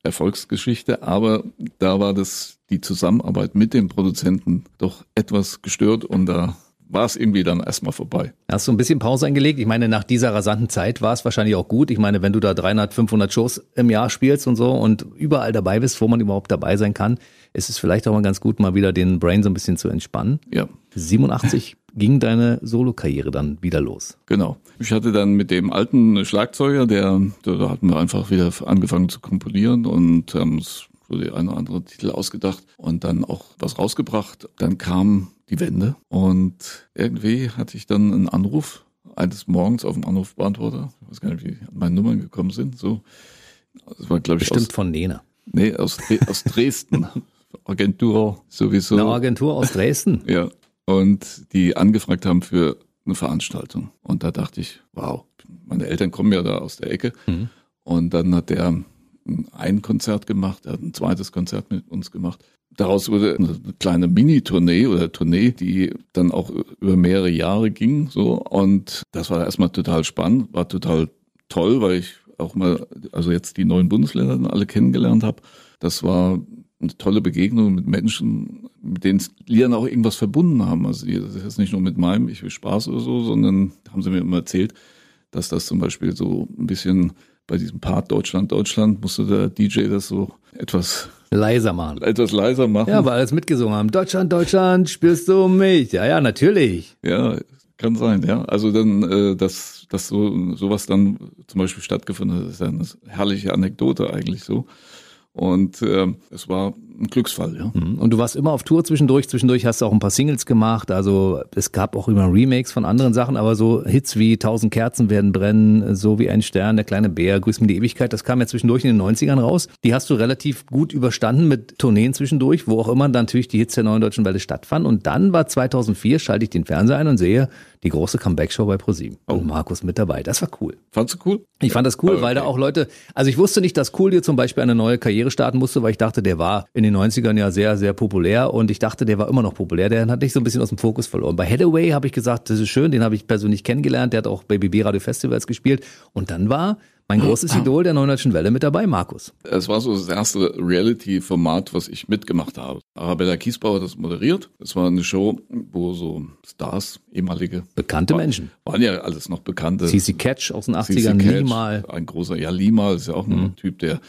S3: Erfolgsgeschichte, aber da war das die Zusammenarbeit mit dem Produzenten doch etwas gestört und da war es irgendwie dann erstmal vorbei.
S2: Hast du ein bisschen Pause eingelegt? Ich meine, nach dieser rasanten Zeit war es wahrscheinlich auch gut. Ich meine, wenn du da 300, 500 Shows im Jahr spielst und so und überall dabei bist, wo man überhaupt dabei sein kann, ist es vielleicht auch mal ganz gut, mal wieder den Brain so ein bisschen zu entspannen.
S3: Ja,
S2: 87 [laughs] ging deine Solokarriere dann wieder los.
S3: genau. Ich hatte dann mit dem alten Schlagzeuger, der, da hatten wir einfach wieder angefangen zu komponieren und haben uns die eine oder andere Titel ausgedacht und dann auch was rausgebracht. Dann kam die Wende und irgendwie hatte ich dann einen Anruf eines Morgens auf dem Anrufbeantworter. Ich weiß gar nicht, wie meine Nummern gekommen sind. So, das war glaube ich
S2: Bestimmt
S3: aus,
S2: von Nena.
S3: nee, aus, aus Dresden. [laughs] Agentur sowieso.
S2: Eine Agentur aus Dresden.
S3: Ja. Und die angefragt haben für eine Veranstaltung. Und da dachte ich, wow, meine Eltern kommen ja da aus der Ecke.
S2: Mhm.
S3: Und dann hat der ein Konzert gemacht, er hat ein zweites Konzert mit uns gemacht. Daraus wurde eine kleine Mini-Tournee oder Tournee, die dann auch über mehrere Jahre ging. So. Und das war erstmal total spannend, war total toll, weil ich auch mal, also jetzt die neuen Bundesländer dann alle kennengelernt habe. Das war eine tolle Begegnung mit Menschen, mit denen die dann auch irgendwas verbunden haben. Also das ist jetzt nicht nur mit meinem Ich will Spaß oder so, sondern haben sie mir immer erzählt, dass das zum Beispiel so ein bisschen bei diesem Part Deutschland, Deutschland musste der DJ das so etwas,
S2: Leiser machen.
S3: etwas leiser machen.
S2: Ja, weil alles mitgesungen haben. Deutschland, Deutschland, spürst du mich? Ja, ja, natürlich.
S3: Ja, kann sein, ja. Also dann, äh, dass, dass so sowas dann zum Beispiel stattgefunden hat, ist ja eine herrliche Anekdote eigentlich so. Und ähm, es war ein Glücksfall, ja.
S2: Und du warst immer auf Tour zwischendurch. Zwischendurch hast du auch ein paar Singles gemacht. Also es gab auch immer Remakes von anderen Sachen, aber so Hits wie Tausend Kerzen werden brennen, so wie ein Stern, der kleine Bär, Grüß mir die Ewigkeit, das kam ja zwischendurch in den 90ern raus. Die hast du relativ gut überstanden mit Tourneen zwischendurch, wo auch immer dann natürlich die Hits der neuen deutschen Welle stattfanden. Und dann war 2004, schalte ich den Fernseher ein und sehe die große Comeback-Show bei ProSieben. Und Markus mit dabei. Das war cool.
S3: Fandst du cool?
S2: Ich fand das cool, weil da auch Leute, also ich wusste nicht, dass Coolio zum Beispiel eine neue Karriere starten musste, weil ich dachte, der war in den 90ern ja sehr, sehr populär und ich dachte, der war immer noch populär. Der hat nicht so ein bisschen aus dem Fokus verloren. Bei Hathaway habe ich gesagt, das ist schön, den habe ich persönlich kennengelernt, der hat auch bei BB Radio Festivals gespielt und dann war mein großes Idol der neuen deutschen Welle mit dabei, Markus.
S3: Es war so das erste Reality-Format, was ich mitgemacht habe. Arabella Kiesbauer hat das moderiert. Es war eine Show, wo so Stars, ehemalige
S2: Bekannte Menschen.
S3: waren ja alles noch bekannte.
S2: CC Catch aus den
S3: CC
S2: 80ern,
S3: Catch,
S2: Limal.
S3: Ein großer, ja, Lima ist ja auch ein Typ, der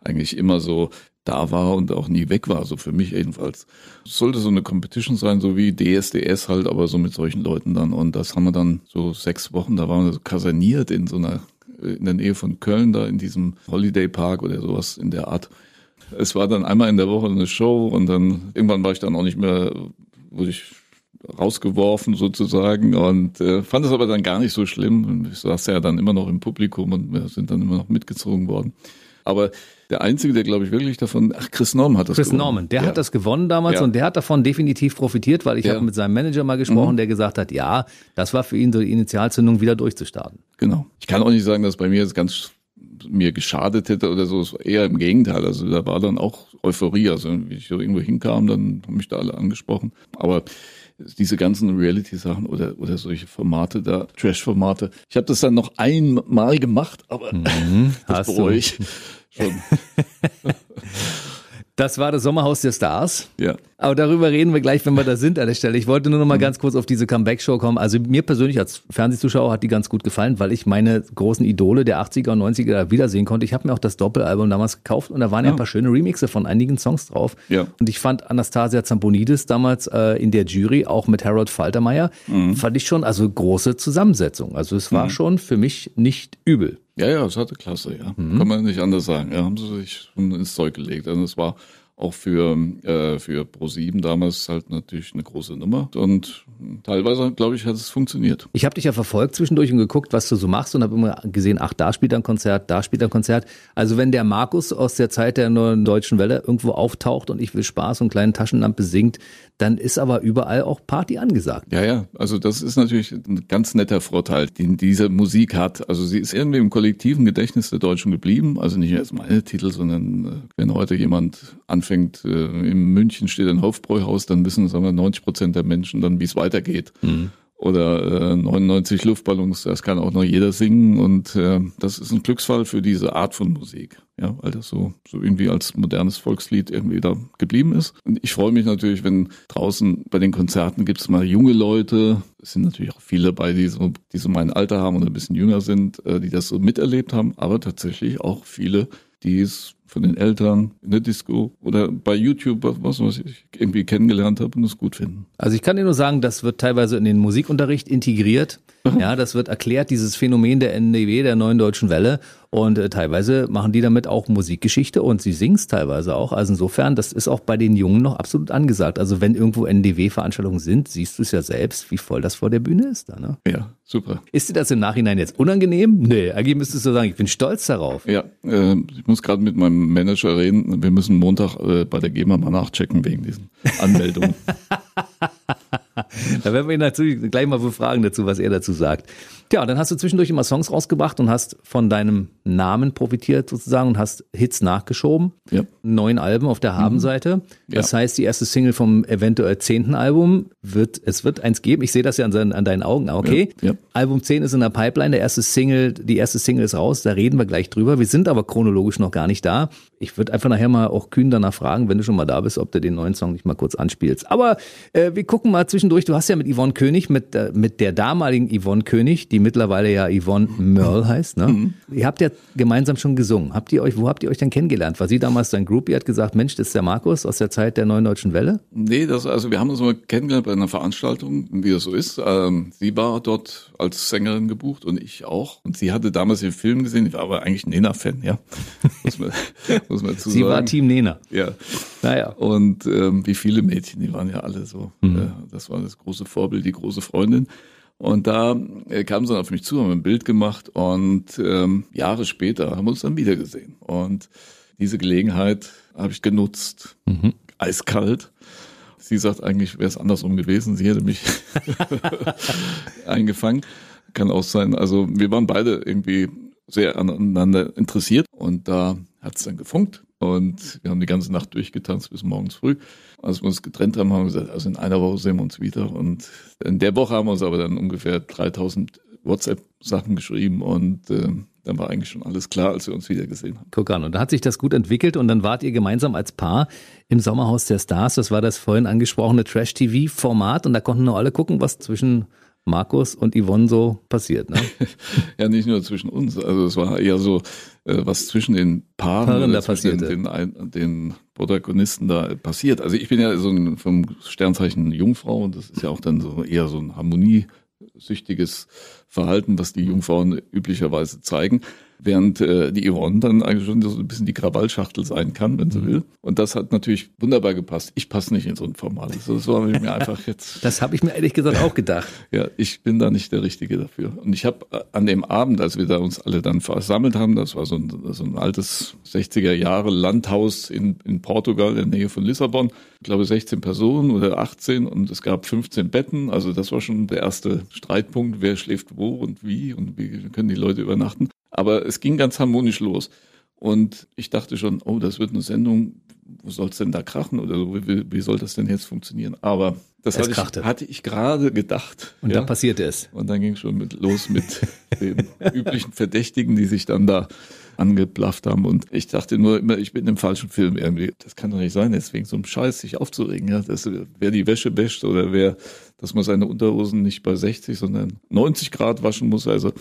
S3: eigentlich immer so da war und auch nie weg war, so für mich jedenfalls. Es sollte so eine Competition sein, so wie DSDS halt, aber so mit solchen Leuten dann. Und das haben wir dann so sechs Wochen, da waren wir so kaserniert in so einer, in der Nähe von Köln, da in diesem Holiday Park oder sowas in der Art. Es war dann einmal in der Woche eine Show und dann irgendwann war ich dann auch nicht mehr, wurde ich rausgeworfen sozusagen und äh, fand es aber dann gar nicht so schlimm. Ich saß ja dann immer noch im Publikum und wir sind dann immer noch mitgezogen worden. Aber der Einzige, der glaube ich wirklich davon, ach Chris Norman hat das
S2: Chris
S3: gewonnen.
S2: Norman, der
S3: ja.
S2: hat das gewonnen damals
S3: Ja.
S2: und der hat davon definitiv profitiert, weil ich
S3: Ja.
S2: habe mit seinem Manager mal gesprochen,
S3: Mhm.
S2: der gesagt hat, ja, das war für ihn so die Initialzündung, wieder durchzustarten.
S3: Genau. Ich kann auch nicht sagen, dass bei mir jetzt ganz mir geschadet hätte oder so, Es war eher im Gegenteil. Also da war dann auch Euphorie. Also wie ich irgendwo hinkam, dann haben mich da alle angesprochen. Aber diese ganzen Reality-Sachen oder, oder solche Formate da, Trash-Formate. Ich habe das dann noch einmal gemacht, aber [laughs] das
S2: Mhm. Hast du.
S3: bereue ich schon. [laughs]
S2: Das war das Sommerhaus der Stars.
S3: Ja.
S2: Aber darüber reden wir gleich, wenn wir da sind an der Stelle. Ich wollte nur noch mal ganz kurz auf diese Comeback-Show kommen. Also mir persönlich als Fernsehzuschauer hat die ganz gut gefallen, weil ich meine großen Idole der 80er und 90er da wiedersehen konnte. Ich habe mir auch das Doppelalbum damals gekauft und da waren ja ein paar schöne Remixe von einigen Songs drauf.
S3: Ja.
S2: Und ich fand Anastasia Zamponidis damals äh, in der Jury, auch mit Harold Faltermeier, fand ich schon also große Zusammensetzung. Also es war schon für mich nicht übel.
S3: Ja, ja, es hatte Klasse, ja.
S2: Mhm.
S3: Kann man nicht anders sagen. Ja, haben sie sich schon ins Zeug gelegt. Also es war auch für, äh, für Pro7 damals halt natürlich eine große Nummer. Und teilweise, glaube ich, hat es funktioniert.
S2: Ich habe dich ja verfolgt zwischendurch und geguckt, was du so machst und habe immer gesehen, ach, da spielt ein Konzert, da spielt ein Konzert. Also wenn der Markus aus der Zeit der neuen deutschen Welle irgendwo auftaucht und ich will Spaß und kleine Taschenlampe singt, dann ist aber überall auch Party angesagt.
S3: Ja, ja, also das ist natürlich ein ganz netter Vorteil, den diese Musik hat. Also sie ist irgendwie im kollektiven Gedächtnis der Deutschen geblieben. Also nicht erst meine Titel, sondern äh, wenn heute jemand anfängt, äh, in München steht ein Hofbräuhaus, dann wissen, sagen wir, 90 Prozent der Menschen dann, wie es weitergeht. Oder äh, 99 Luftballons, das kann auch noch jeder singen und äh, das ist ein Glücksfall für diese Art von Musik, ja, weil das so, so irgendwie als modernes Volkslied irgendwie da geblieben ist. Und ich freue mich natürlich, wenn draußen bei den Konzerten gibt es mal junge Leute, es sind natürlich auch viele dabei, die so, die so mein Alter haben oder ein bisschen jünger sind, äh, die das so miterlebt haben, aber tatsächlich auch viele, die es von den Eltern in der Disco oder bei YouTube, was was ich irgendwie kennengelernt habe und es gut finden.
S2: Also ich kann dir nur sagen, das wird teilweise in den Musikunterricht integriert. [laughs] Ja, das wird erklärt, dieses Phänomen der NDW, der neuen deutschen Welle. Und äh, teilweise machen die damit auch Musikgeschichte und sie sing's teilweise auch. Also insofern, das ist auch bei den Jungen noch absolut angesagt. Also wenn irgendwo NDW-Veranstaltungen sind, siehst du es ja selbst, wie voll das vor der Bühne ist. Da, ne?
S3: Ja, super.
S2: Ist dir das im Nachhinein jetzt unangenehm? Nee, eigentlich müsstest du sagen, ich bin stolz darauf.
S3: Ja, äh, ich muss gerade mit meinem Manager reden. Wir müssen Montag äh, bei der GEMA mal nachchecken wegen diesen Anmeldungen. [laughs]
S2: Da werden wir ihn natürlich gleich mal fragen dazu, was er dazu sagt. Tja, dann hast du zwischendurch immer Songs rausgebracht und hast von deinem Namen profitiert sozusagen und hast Hits nachgeschoben.
S3: Ja.
S2: Neun Alben auf der Habenseite. Das
S3: Ja.
S2: heißt, die erste Single vom eventuell zehnten Album wird, es wird eins geben. Ich sehe das ja an, seinen, an deinen Augen. Okay.
S3: Ja, ja.
S2: Album 10 ist in der Pipeline. Der erste Single, die erste Single ist raus. Da reden wir gleich drüber. Wir sind aber chronologisch noch gar nicht da. Ich würde einfach nachher mal auch kühn danach fragen, wenn du schon mal da bist, ob du den neuen Song nicht mal kurz anspielst. Aber äh, wir gucken mal zwischendurch. Du hast ja mit Yvonne König, mit, äh, mit der damaligen Yvonne König, die mittlerweile ja Yvonne Merle heißt, ne?
S3: Mhm.
S2: Ihr habt ja gemeinsam schon gesungen. Habt ihr euch, wo habt ihr euch denn kennengelernt? War sie damals dein Groupie, hat gesagt, Mensch, das ist der Markus aus der Zeit der neuen deutschen Welle?
S3: nee, das, also wir haben uns mal kennengelernt bei einer Veranstaltung, wie das so ist. Ähm, sie war dort als Sängerin gebucht und ich auch. Und sie hatte damals den Film gesehen. Ich war aber eigentlich Nena-Fan, ja. [laughs] Muss man, dazu
S2: Sie
S3: sagen.
S2: war Team Nena.
S3: Ja.
S2: Naja.
S3: Und ähm, wie viele Mädchen, die waren ja alle so. Äh, das war das große Vorbild, die große Freundin. Und da äh, kam sie dann auf mich zu, haben ein Bild gemacht und ähm, Jahre später haben wir uns dann wieder gesehen. Und diese Gelegenheit habe ich genutzt. Eiskalt. Sie sagt eigentlich, wäre es andersrum gewesen. Sie hätte mich [laughs] eingefangen. Kann auch sein. Also wir waren beide irgendwie sehr aneinander interessiert und da hat es dann gefunkt und wir haben die ganze Nacht durchgetanzt bis morgens früh. Als wir uns getrennt haben, haben wir gesagt, also in einer Woche sehen wir uns wieder und in der Woche haben wir uns aber dann ungefähr 3000 WhatsApp-Sachen geschrieben und äh, dann war eigentlich schon alles klar, als wir uns wieder gesehen haben.
S2: Guck an. Und dann hat sich das gut entwickelt und dann wart ihr gemeinsam als Paar im Sommerhaus der Stars. Das war das vorhin angesprochene Trash-TV-Format und da konnten nur alle gucken, was zwischen Markus und Yvonne so passiert, ne? [laughs]
S3: ja, nicht nur zwischen uns. Also es war eher so, äh, was zwischen den Paaren,
S2: Paaren da
S3: zwischen den, den Protagonisten da passiert. Also ich bin ja so ein, vom Sternzeichen Jungfrau und das ist ja auch dann so eher so ein harmoniesüchtiges Verhalten, was die Jungfrauen üblicherweise zeigen. Während äh, die Yvonne dann eigentlich schon so ein bisschen die Krawallschachtel sein kann, wenn sie will. Und das hat natürlich wunderbar gepasst. Ich passe nicht in so ein Format. Also das war mir [laughs] einfach jetzt.
S2: Das habe ich mir ehrlich gesagt auch gedacht.
S3: Ja, ich bin da nicht der Richtige dafür. Und ich habe an dem Abend, als wir da uns alle dann versammelt haben, das war so ein, so ein altes 60er Jahre Landhaus in, in Portugal in der Nähe von Lissabon. Ich glaube 16 Personen oder 18 und es gab 15 Betten. Also das war schon der erste Streitpunkt. Wer schläft wo und wie und wie können die Leute übernachten. Aber es ging ganz harmonisch los. Und ich dachte schon, oh, das wird eine Sendung, wo soll es denn da krachen oder so? Wie, wie soll das denn jetzt funktionieren? Aber das hatte ich, hatte ich gerade gedacht.
S2: Und
S3: ja.
S2: dann passierte es.
S3: Und dann ging es schon mit, los mit [laughs] den üblichen Verdächtigen, die sich dann da angeblafft haben. Und ich dachte nur immer, ich bin im falschen Film irgendwie. Das kann doch nicht sein, deswegen so einem Scheiß sich aufzuregen. Ja, dass, wer die Wäsche wäscht oder wer, dass man seine Unterhosen nicht bei 60, sondern 90 Grad waschen muss. Also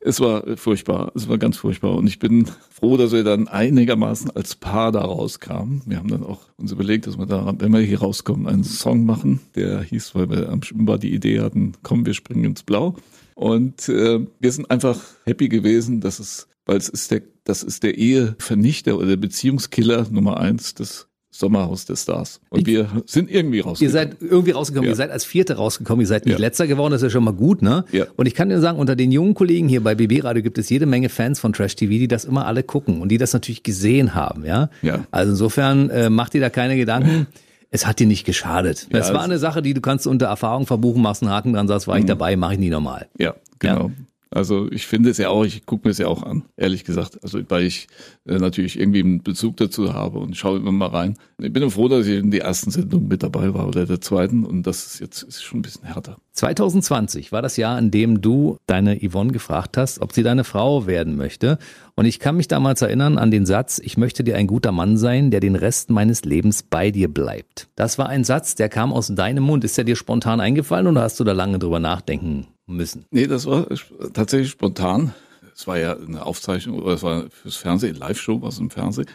S3: es war furchtbar, es war ganz furchtbar. Und ich bin froh, dass wir dann einigermaßen als Paar da rauskamen. Wir haben dann auch uns überlegt, dass wir da, wenn wir hier rauskommen, einen Song machen, der hieß, weil wir am Schwimmbad die Idee hatten, komm, wir springen ins Blau. Und äh, wir sind einfach happy gewesen, dass es, weil es ist der, das ist der Ehevernichter oder Beziehungskiller Nummer eins des Sommerhaus der Stars. Und wir sind irgendwie
S2: Ihr
S3: rausgekommen.
S2: seid irgendwie rausgekommen,
S3: Ja.
S2: ihr seid als Vierte rausgekommen, ihr seid nicht
S3: Ja.
S2: Letzter geworden, das ist ja schon mal gut, ne?
S3: Ja.
S2: Und ich kann dir sagen, unter den jungen Kollegen hier bei BB Radio gibt es jede Menge Fans von Trash TV, die das immer alle gucken und die das natürlich gesehen haben, ja?
S3: Ja.
S2: Also insofern äh, macht dir da keine Gedanken. [laughs] Es hat dir nicht geschadet.
S3: Ja,
S2: es war eine Sache, die du kannst unter Erfahrung verbuchen, machst einen Haken dran, sagst, war ich
S3: Mhm.
S2: dabei, mache ich nie normal.
S3: Ja, genau. Also ich finde es ja auch, ich gucke mir es ja auch an, ehrlich gesagt. Also weil ich äh, natürlich irgendwie einen Bezug dazu habe und schaue immer mal rein. Ich bin froh, dass ich in der ersten Sendung mit dabei war oder der zweiten und das ist jetzt ist schon ein bisschen härter.
S2: 2020 war das Jahr, in dem du deine Yvonne gefragt hast, ob sie deine Frau werden möchte. Und ich kann mich damals erinnern an den Satz, ich möchte dir ein guter Mann sein, der den Rest meines Lebens bei dir bleibt. Das war ein Satz, der kam aus deinem Mund. Ist der dir spontan eingefallen oder hast du da lange drüber nachdenken müssen?
S3: Nee, das war tatsächlich spontan. Es war ja eine Aufzeichnung, oder es war fürs Fernsehen, Live-Show war es im Fernsehen.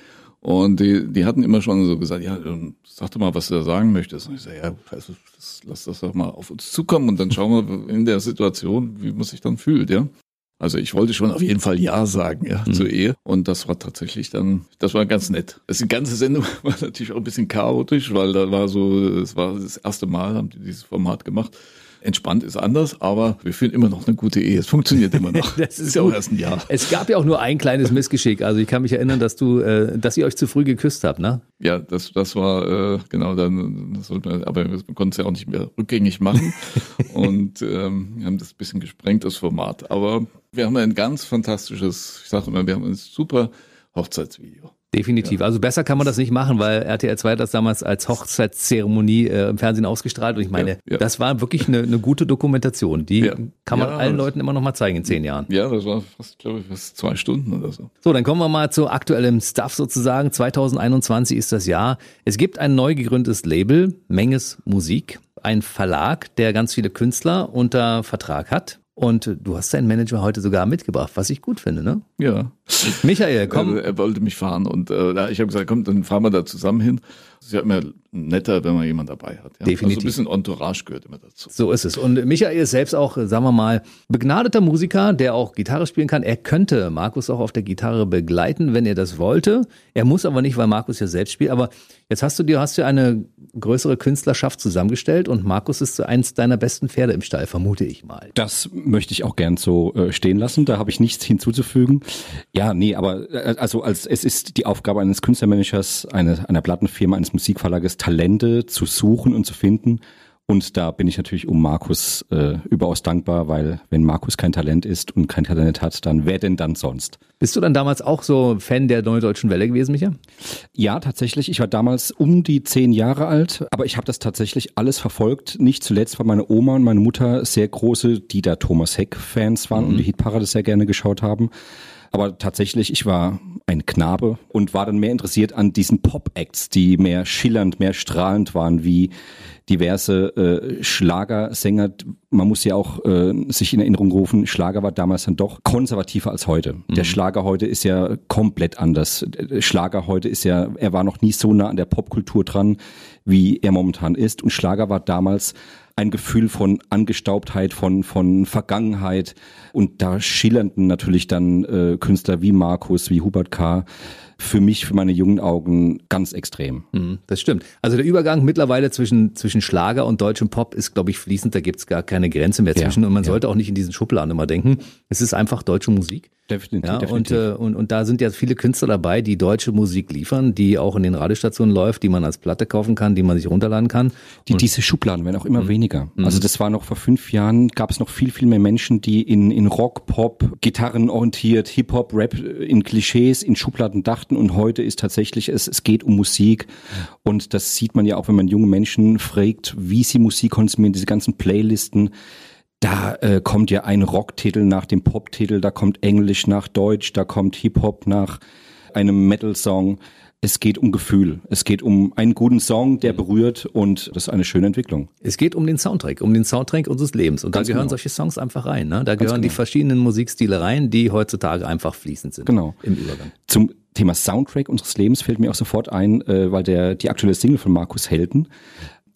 S3: Und die, die hatten immer schon so gesagt, ja, ähm, sag doch mal, was du da sagen möchtest. Und ich sage, ja, also, das, lass das doch mal auf uns zukommen und dann schauen wir in der Situation, wie man sich dann fühlt, ja. Also ich wollte schon auf jeden Fall Ja sagen, ja, zur Ehe. Und das war tatsächlich dann, das war ganz nett. Das die ganze Sendung [laughs] war natürlich auch ein bisschen chaotisch, weil da war so, es war das erste Mal, haben die dieses Format gemacht. Entspannt ist anders, aber wir führen immer noch eine gute Ehe. Es funktioniert immer noch. [laughs]
S2: Das ist
S3: ja auch erst ein Jahr.
S2: Es gab ja auch nur ein kleines Missgeschick. Also ich kann mich erinnern, dass du, äh, dass ihr euch zu früh geküsst habt, ne?
S3: Ja, das, das war äh, genau dann, man, aber wir konnten es ja auch nicht mehr rückgängig machen [laughs] und ähm, wir haben das ein bisschen gesprengt, das Format. Aber wir haben ein ganz fantastisches, ich sage immer, wir haben ein super Hochzeitsvideo.
S2: Definitiv. Also besser kann man das nicht machen, weil RTL 2 hat das damals als Hochzeitszeremonie äh, im Fernsehen ausgestrahlt. Und ich meine,
S3: Ja, ja.
S2: das war wirklich eine, eine gute Dokumentation. Die
S3: Ja.
S2: kann man
S3: Ja,
S2: allen Leuten immer noch mal zeigen in zehn Jahren.
S3: Ja, das war fast, glaube ich, fast zwei Stunden oder so.
S2: So, dann kommen wir mal zu aktuellem Stuff sozusagen. 2021 ist das Jahr. Es gibt ein neu gegründetes Label, Menges Musik, ein Verlag, der ganz viele Künstler unter Vertrag hat. Und du hast deinen Manager heute sogar mitgebracht, was ich gut finde, ne?
S3: Ja.
S2: Michael, komm.
S3: Also er wollte mich fahren und äh, ich habe gesagt, komm, dann fahren wir da zusammen hin. Ist ja immer netter, wenn man jemanden dabei hat. Ja?
S2: Definitiv.
S3: Also ein bisschen Entourage gehört immer dazu.
S2: So ist es. Und Michael ist selbst auch, äh, sagen wir mal, begnadeter Musiker, der auch Gitarre spielen kann. Er könnte Markus auch auf der Gitarre begleiten, wenn er das wollte. Er muss aber nicht, weil Markus ja selbst spielt. Aber jetzt hast du dir, hast du eine größere Künstlerschaft zusammengestellt und Markus ist so eins deiner besten Pferde im Stall, vermute ich mal.
S4: Das möchte ich auch gern so äh, stehen lassen. Da habe ich nichts hinzuzufügen. Ja, nee, aber äh, also als es ist die Aufgabe eines Künstlermanagers, eine, einer Plattenfirma, eines Musikverlages, Talente zu suchen und zu finden. Und da bin ich natürlich um Markus äh, überaus dankbar, weil wenn Markus kein Talent ist und kein Talent hat, dann wer denn dann sonst?
S2: Bist du dann damals auch so Fan der Neudeutschen Welle gewesen, Micha?
S4: Ja, tatsächlich. Ich war damals um die zehn Jahre alt, aber ich habe das tatsächlich alles verfolgt. Nicht zuletzt, weil meine Oma und meine Mutter sehr große Dieter Thomas Heck Fans waren und die Hitparade sehr gerne geschaut haben. Aber tatsächlich, ich war ein Knabe und war dann mehr interessiert an diesen Pop-Acts, die mehr schillernd, mehr strahlend waren, wie diverse äh, Schlagersänger. Man muss ja auch äh, sich in Erinnerung rufen, Schlager war damals dann doch konservativer als heute. Mhm. Der Schlager heute ist ja komplett anders. Der Schlager heute ist ja, er war noch nie so nah an der Popkultur dran, wie er momentan ist. Und Schlager war damals ein Gefühl von Angestaubtheit, von, von Vergangenheit. Und da schillernden natürlich dann äh, Künstler wie Markus, wie Hubert K., für mich, für meine jungen Augen ganz extrem.
S2: Mhm, das stimmt. Also der Übergang mittlerweile zwischen, zwischen Schlager und deutschem Pop ist, glaube ich, fließend. Da gibt es gar keine Grenze mehr zwischen. Ja, und man ja. sollte auch nicht in diesen Schubladen immer denken. Es ist einfach deutsche Musik.
S4: Definitiv.
S2: Ja,
S4: definitiv.
S2: Und, äh, und, und da sind ja viele Künstler dabei, die deutsche Musik liefern, die auch in den Radiostationen läuft, die man als Platte kaufen kann, die man sich runterladen kann.
S4: Die, diese Schubladen werden auch immer mhm. weniger. Mhm. Also das war noch vor fünf Jahren, gab es noch viel, viel mehr Menschen, die in, in Rock, Pop, Gitarren orientiert, Hip-Hop, Rap, in Klischees, in Schubladen dachten und heute ist tatsächlich, es, es geht um Musik und das sieht man ja auch, wenn man junge Menschen fragt, wie sie Musik konsumieren, diese ganzen Playlisten da äh, kommt ja ein Rocktitel nach dem Poptitel, da kommt Englisch nach Deutsch, da kommt Hip-Hop nach einem Metal-Song. Es geht um Gefühl. Es geht um einen guten Song, der berührt und das ist eine schöne Entwicklung.
S2: Es geht um den Soundtrack, um den Soundtrack unseres Lebens. Und Ganz da gehören genau. solche Songs einfach rein. Ne? Da Ganz gehören genau. die verschiedenen Musikstile rein, die heutzutage einfach fließend sind.
S4: Genau. Im Übergang. Zum Thema Soundtrack unseres Lebens fällt mir auch sofort ein, äh, weil der die aktuelle Single von Markus Helden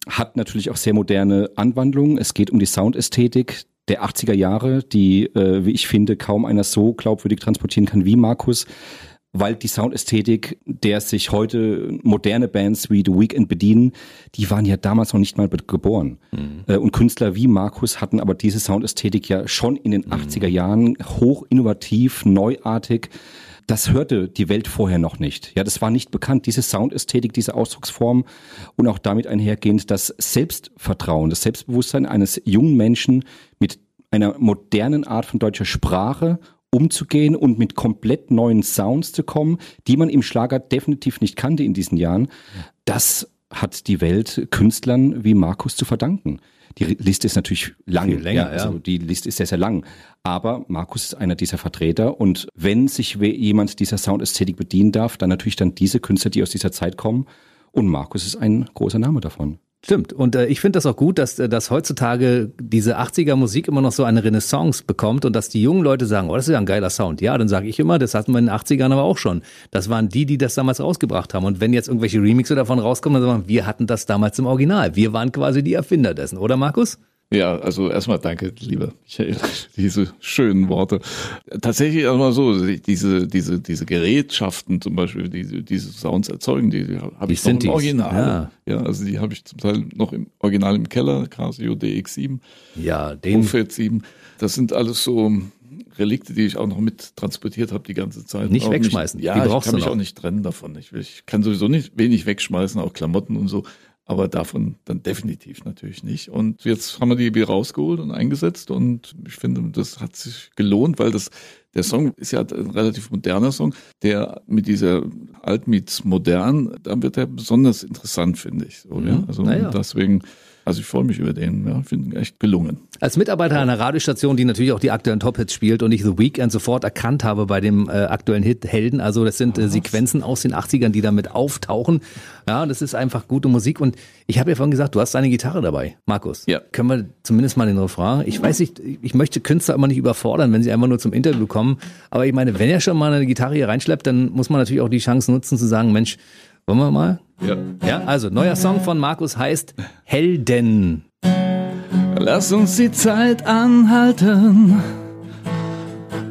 S4: hat natürlich auch sehr moderne Anwandlungen. Es geht um die Soundästhetik der 80er Jahre, die, äh, wie ich finde, kaum einer so glaubwürdig transportieren kann wie Markus, weil die Soundästhetik, der sich heute moderne Bands wie The Weeknd bedienen, die waren ja damals noch nicht mal geboren. Mhm. Äh, und Künstler wie Markus hatten aber diese Soundästhetik ja schon in den mhm. 80er Jahren hoch innovativ, neuartig das hörte die Welt vorher noch nicht. Ja, das war nicht bekannt. Diese Soundästhetik, diese Ausdrucksform und auch damit einhergehend das Selbstvertrauen, das Selbstbewusstsein eines jungen Menschen mit einer modernen Art von deutscher Sprache umzugehen und mit komplett neuen Sounds zu kommen, die man im Schlager definitiv nicht kannte in diesen Jahren. Das hat die Welt Künstlern wie Markus zu verdanken. Die Liste ist natürlich lang.
S2: Viel länger,
S4: ja, also die Liste ist sehr, sehr lang. Aber Markus ist einer dieser Vertreter und wenn sich jemand dieser Soundästhetik bedienen darf, dann natürlich dann diese Künstler, die aus dieser Zeit kommen. Und Markus ist ein großer Name davon.
S2: Stimmt. Und äh, ich finde das auch gut, dass, äh, dass heutzutage diese 80er Musik immer noch so eine Renaissance bekommt und dass die jungen Leute sagen, oh, das ist ja ein geiler Sound. Ja, dann sage ich immer, das hatten wir in den 80ern aber auch schon. Das waren die, die das damals rausgebracht haben. Und wenn jetzt irgendwelche Remixe davon rauskommen, dann sagen wir, wir hatten das damals im Original. Wir waren quasi die Erfinder dessen, oder Markus?
S3: Ja, also erstmal danke, lieber Michael, [laughs] diese schönen Worte. Tatsächlich erstmal so, diese, diese, diese Gerätschaften zum Beispiel, die diese Sounds erzeugen, die, die habe ich noch im Original. Ja. ja, also die habe ich zum Teil noch im Original im Keller, Casio DX7.
S2: Ja, den.
S3: Umfeld 7. Das sind alles so Relikte, die ich auch noch mit transportiert habe die ganze Zeit.
S2: Nicht auch wegschmeißen.
S3: Nicht, ja, ich kann mich auch nicht trennen davon. Ich, ich kann sowieso nicht wenig wegschmeißen, auch Klamotten und so aber davon dann definitiv natürlich nicht. Und jetzt haben wir die wieder rausgeholt und eingesetzt und ich finde, das hat sich gelohnt, weil das der Song ist ja ein relativ moderner Song, der mit dieser alt meets modern, da wird er besonders interessant, finde ich. So, ja? Also naja. deswegen also ich freue mich über den, ja, finde ihn echt gelungen.
S2: Als Mitarbeiter einer Radiostation, die natürlich auch die aktuellen Top-Hits spielt und ich The Weeknd sofort erkannt habe bei dem äh, aktuellen Hit Helden, also das sind äh, Sequenzen aus den 80ern, die damit auftauchen. Ja, das ist einfach gute Musik und ich habe ja vorhin gesagt, du hast eine Gitarre dabei, Markus.
S3: Ja.
S2: Können wir zumindest mal den Refrain? Ich weiß nicht, ich möchte Künstler immer nicht überfordern, wenn sie einfach nur zum Interview kommen, aber ich meine, wenn er schon mal eine Gitarre hier reinschleppt, dann muss man natürlich auch die Chance nutzen zu sagen, Mensch, wollen wir mal?
S3: Ja.
S2: Ja, also neuer Song von Markus heißt Helden.
S3: Lass uns die Zeit anhalten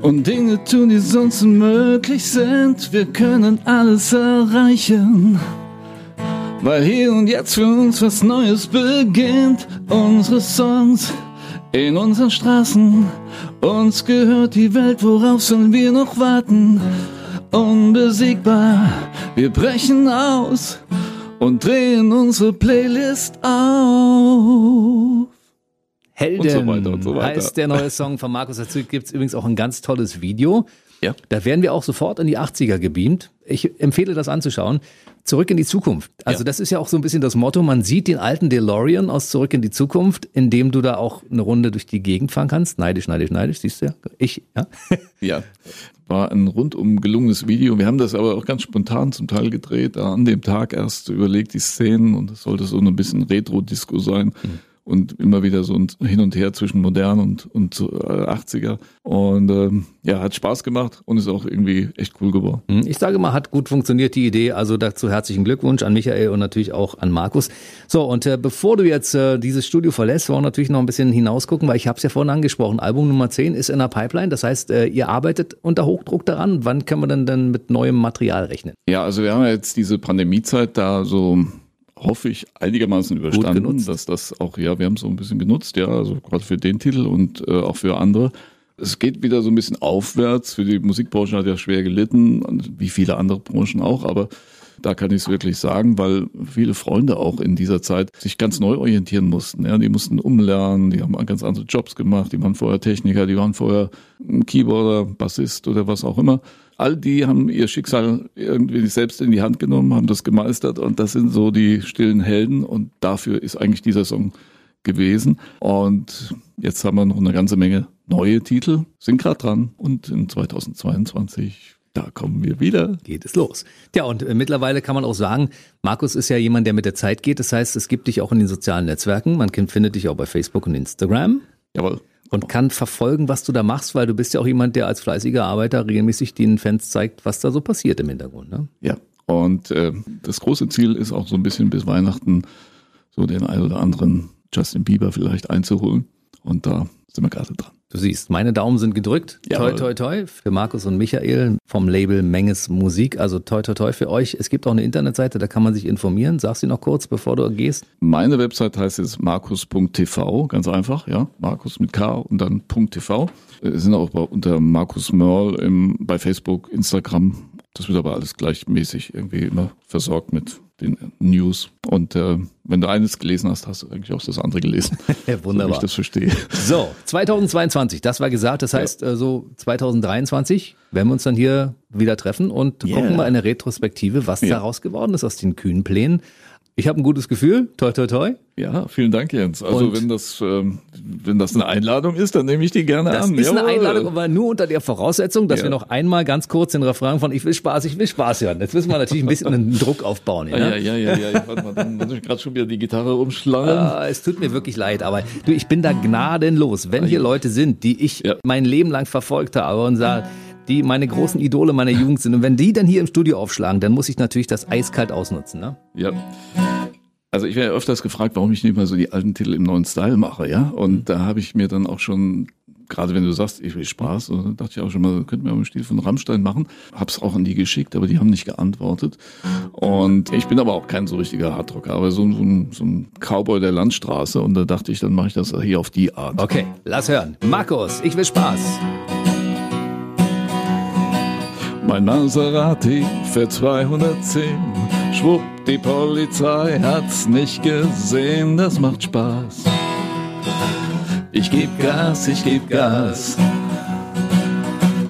S3: und Dinge tun, die sonst unmöglich sind. Wir können alles erreichen, weil hier und jetzt für uns was Neues beginnt. Unsere Songs in unseren Straßen, uns gehört die Welt, worauf sollen wir noch warten? Unbesiegbar, wir brechen aus und drehen unsere Playlist auf.
S2: Helden
S3: und so weiter und so weiter.
S2: heißt der neue Song von Markus. Dazu gibt's übrigens auch ein ganz tolles Video.
S3: Ja.
S2: Da werden wir auch sofort in die 80er gebeamt. Ich empfehle das anzuschauen. Zurück in die Zukunft. Also
S3: Ja.
S2: das ist ja auch so ein bisschen das Motto. Man sieht den alten DeLorean aus Zurück in die Zukunft, in dem du da auch eine Runde durch die Gegend fahren kannst. Neidisch, neidisch, neidisch. Siehst du ja? Ich, ja.
S3: Ja, [laughs] war ein rundum gelungenes Video. Wir haben das aber auch ganz spontan zum Teil gedreht, an dem Tag erst überlegt die Szenen und es sollte so ein bisschen Retro-Disco sein. Und immer wieder so ein Hin und Her zwischen modern und, und so, äh, 80er. Und ähm, ja, hat Spaß gemacht und ist auch irgendwie echt cool geworden.
S2: Hm, Ich sage mal, hat gut funktioniert die Idee. Also dazu herzlichen Glückwunsch an Michael und natürlich auch an Markus. So, und äh, bevor du jetzt äh, dieses Studio verlässt, wollen wir natürlich noch ein bisschen hinausgucken, weil ich habe es ja vorhin angesprochen. Album Nummer 10 ist in der Pipeline. Das heißt, äh, ihr arbeitet unter Hochdruck daran. Wann können wir denn dann mit neuem Material rechnen?
S3: Ja, also wir haben ja jetzt diese Pandemiezeit da so hoffe ich einigermaßen überstanden, dass das auch ja, wir haben es so ein bisschen genutzt, ja, also gerade für den Titel und äh, auch für andere. Es geht wieder so ein bisschen aufwärts. Für die Musikbranche hat ja schwer gelitten, wie viele andere Branchen auch, aber da kann ich es wirklich sagen, weil viele Freunde auch in dieser Zeit sich ganz neu orientieren mussten. Ja, die mussten umlernen, die haben ganz andere Jobs gemacht, die waren vorher Techniker, die waren vorher Keyboarder, Bassist oder was auch immer. All die haben ihr Schicksal irgendwie selbst in die Hand genommen, haben das gemeistert und das sind so die stillen Helden und dafür ist eigentlich dieser Song gewesen. Und jetzt haben wir noch eine ganze Menge neue Titel, sind gerade dran und in 2022 da kommen wir wieder.
S2: Geht es los. Tja, und äh, mittlerweile kann man auch sagen, Markus ist ja jemand, der mit der Zeit geht. Das heißt, es gibt dich auch in den sozialen Netzwerken. Man findet dich auch bei Facebook und Instagram.
S3: Jawohl.
S2: und kann verfolgen, was du da machst, weil du bist ja auch jemand, der als fleißiger Arbeiter regelmäßig den Fans zeigt, was da so passiert im Hintergrund. Ne?
S3: Ja. Und äh, das große Ziel ist auch so ein bisschen bis Weihnachten so den ein oder anderen Justin Bieber vielleicht einzuholen. Und da sind wir gerade dran.
S2: Du siehst, meine Daumen sind gedrückt. Toi,
S3: Jawohl.
S2: toi, toi für Markus und Michael vom Label Menges Musik. Also toi, toi, toi für euch. Es gibt auch eine Internetseite, da kann man sich informieren. Sagst du noch kurz, bevor du gehst?
S3: Meine Website heißt jetzt markus.tv, ganz einfach, ja, Markus mit K und dann .tv. Wir sind auch unter Markus Merl im, bei Facebook, Instagram. Das wird aber alles gleichmäßig irgendwie immer versorgt mit den News. Und äh, wenn du eines gelesen hast, hast du eigentlich auch das andere gelesen. [laughs]
S2: Ja, wunderbar.
S3: So ich das verstehe.
S2: So, 2022, das war gesagt. Das heißt, äh, so 2023 werden wir uns dann hier wieder treffen und
S3: Yeah.
S2: gucken mal eine Retrospektive, was
S3: Ja.
S2: daraus geworden ist aus den kühnen Plänen. Ich habe ein gutes Gefühl. Toi, toi, toi.
S3: Ja, vielen Dank, Jens. Also
S2: Und-
S3: wenn das, ähm, wenn das eine Einladung ist, dann nehme ich die gerne
S2: Das
S3: an.
S2: ist eine
S3: Jawohl.
S2: Einladung, aber nur unter der Voraussetzung, dass
S3: Ja.
S2: wir noch einmal ganz kurz den Refrain von Ich will Spaß, ich will Spaß hören. Jetzt müssen wir natürlich ein bisschen einen Druck aufbauen.
S3: Ja,
S2: Ja?
S3: ja, ja, ja. ja. Warte mal, dann muss ich gerade schon wieder die Gitarre umschlagen.
S2: Ah, es tut mir wirklich leid, aber du, ich bin da gnadenlos. Wenn hier Leute sind, die ich
S3: Ja.
S2: mein Leben lang verfolgt habe und sagen, die meine großen Idole meiner Jugend sind, und wenn die dann hier im Studio aufschlagen, dann muss ich natürlich das eiskalt ausnutzen. Ne?
S3: Ja. Also ich werde öfters gefragt, warum ich nicht mal so die alten Titel im neuen Style mache, ja. Und da habe ich mir dann auch schon, gerade wenn du sagst, ich will Spaß, dachte ich auch schon mal, könnten wir auch einen Stil von Rammstein machen. Hab's auch an die geschickt, aber die haben nicht geantwortet. Und ich bin aber auch kein so richtiger Hardrocker, aber so, ein- so, ein, so ein Cowboy der Landstraße. Und da dachte ich, dann mache ich das hier auf die Art.
S2: Okay, lass hören. Markus, ich will Spaß.
S3: Mein Maserati fährt 210. Schwupp, die Polizei hat's nicht gesehen. Das macht Spaß. Ich geb Gas, ich geb Gas.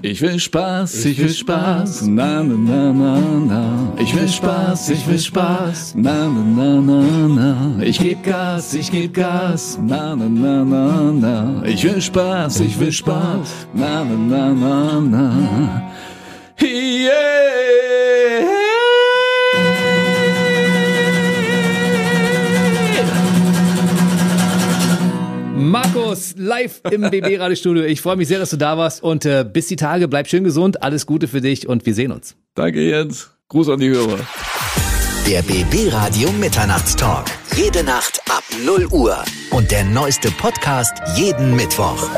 S3: Ich will Spaß, ich will Spaß. Na, na, na, na, na. Ich will Spaß, ich will Spaß. Na, na, na, na, na. Ich geb Gas, ich geb Gas. Na, na, na, na, na. Ich will Spaß, ich will Spaß. Na, na, na, na, na.
S2: Markus, live im BB-Radiostudio. Ich freue mich sehr, dass du da warst und äh, bis die Tage, bleib schön gesund, alles Gute für dich und wir sehen uns.
S3: Danke, Jens. Gruß an die Hörer.
S1: Der BB Radio Mitternachtstalk. Jede Nacht ab 0 Uhr. Und der neueste Podcast jeden Mittwoch.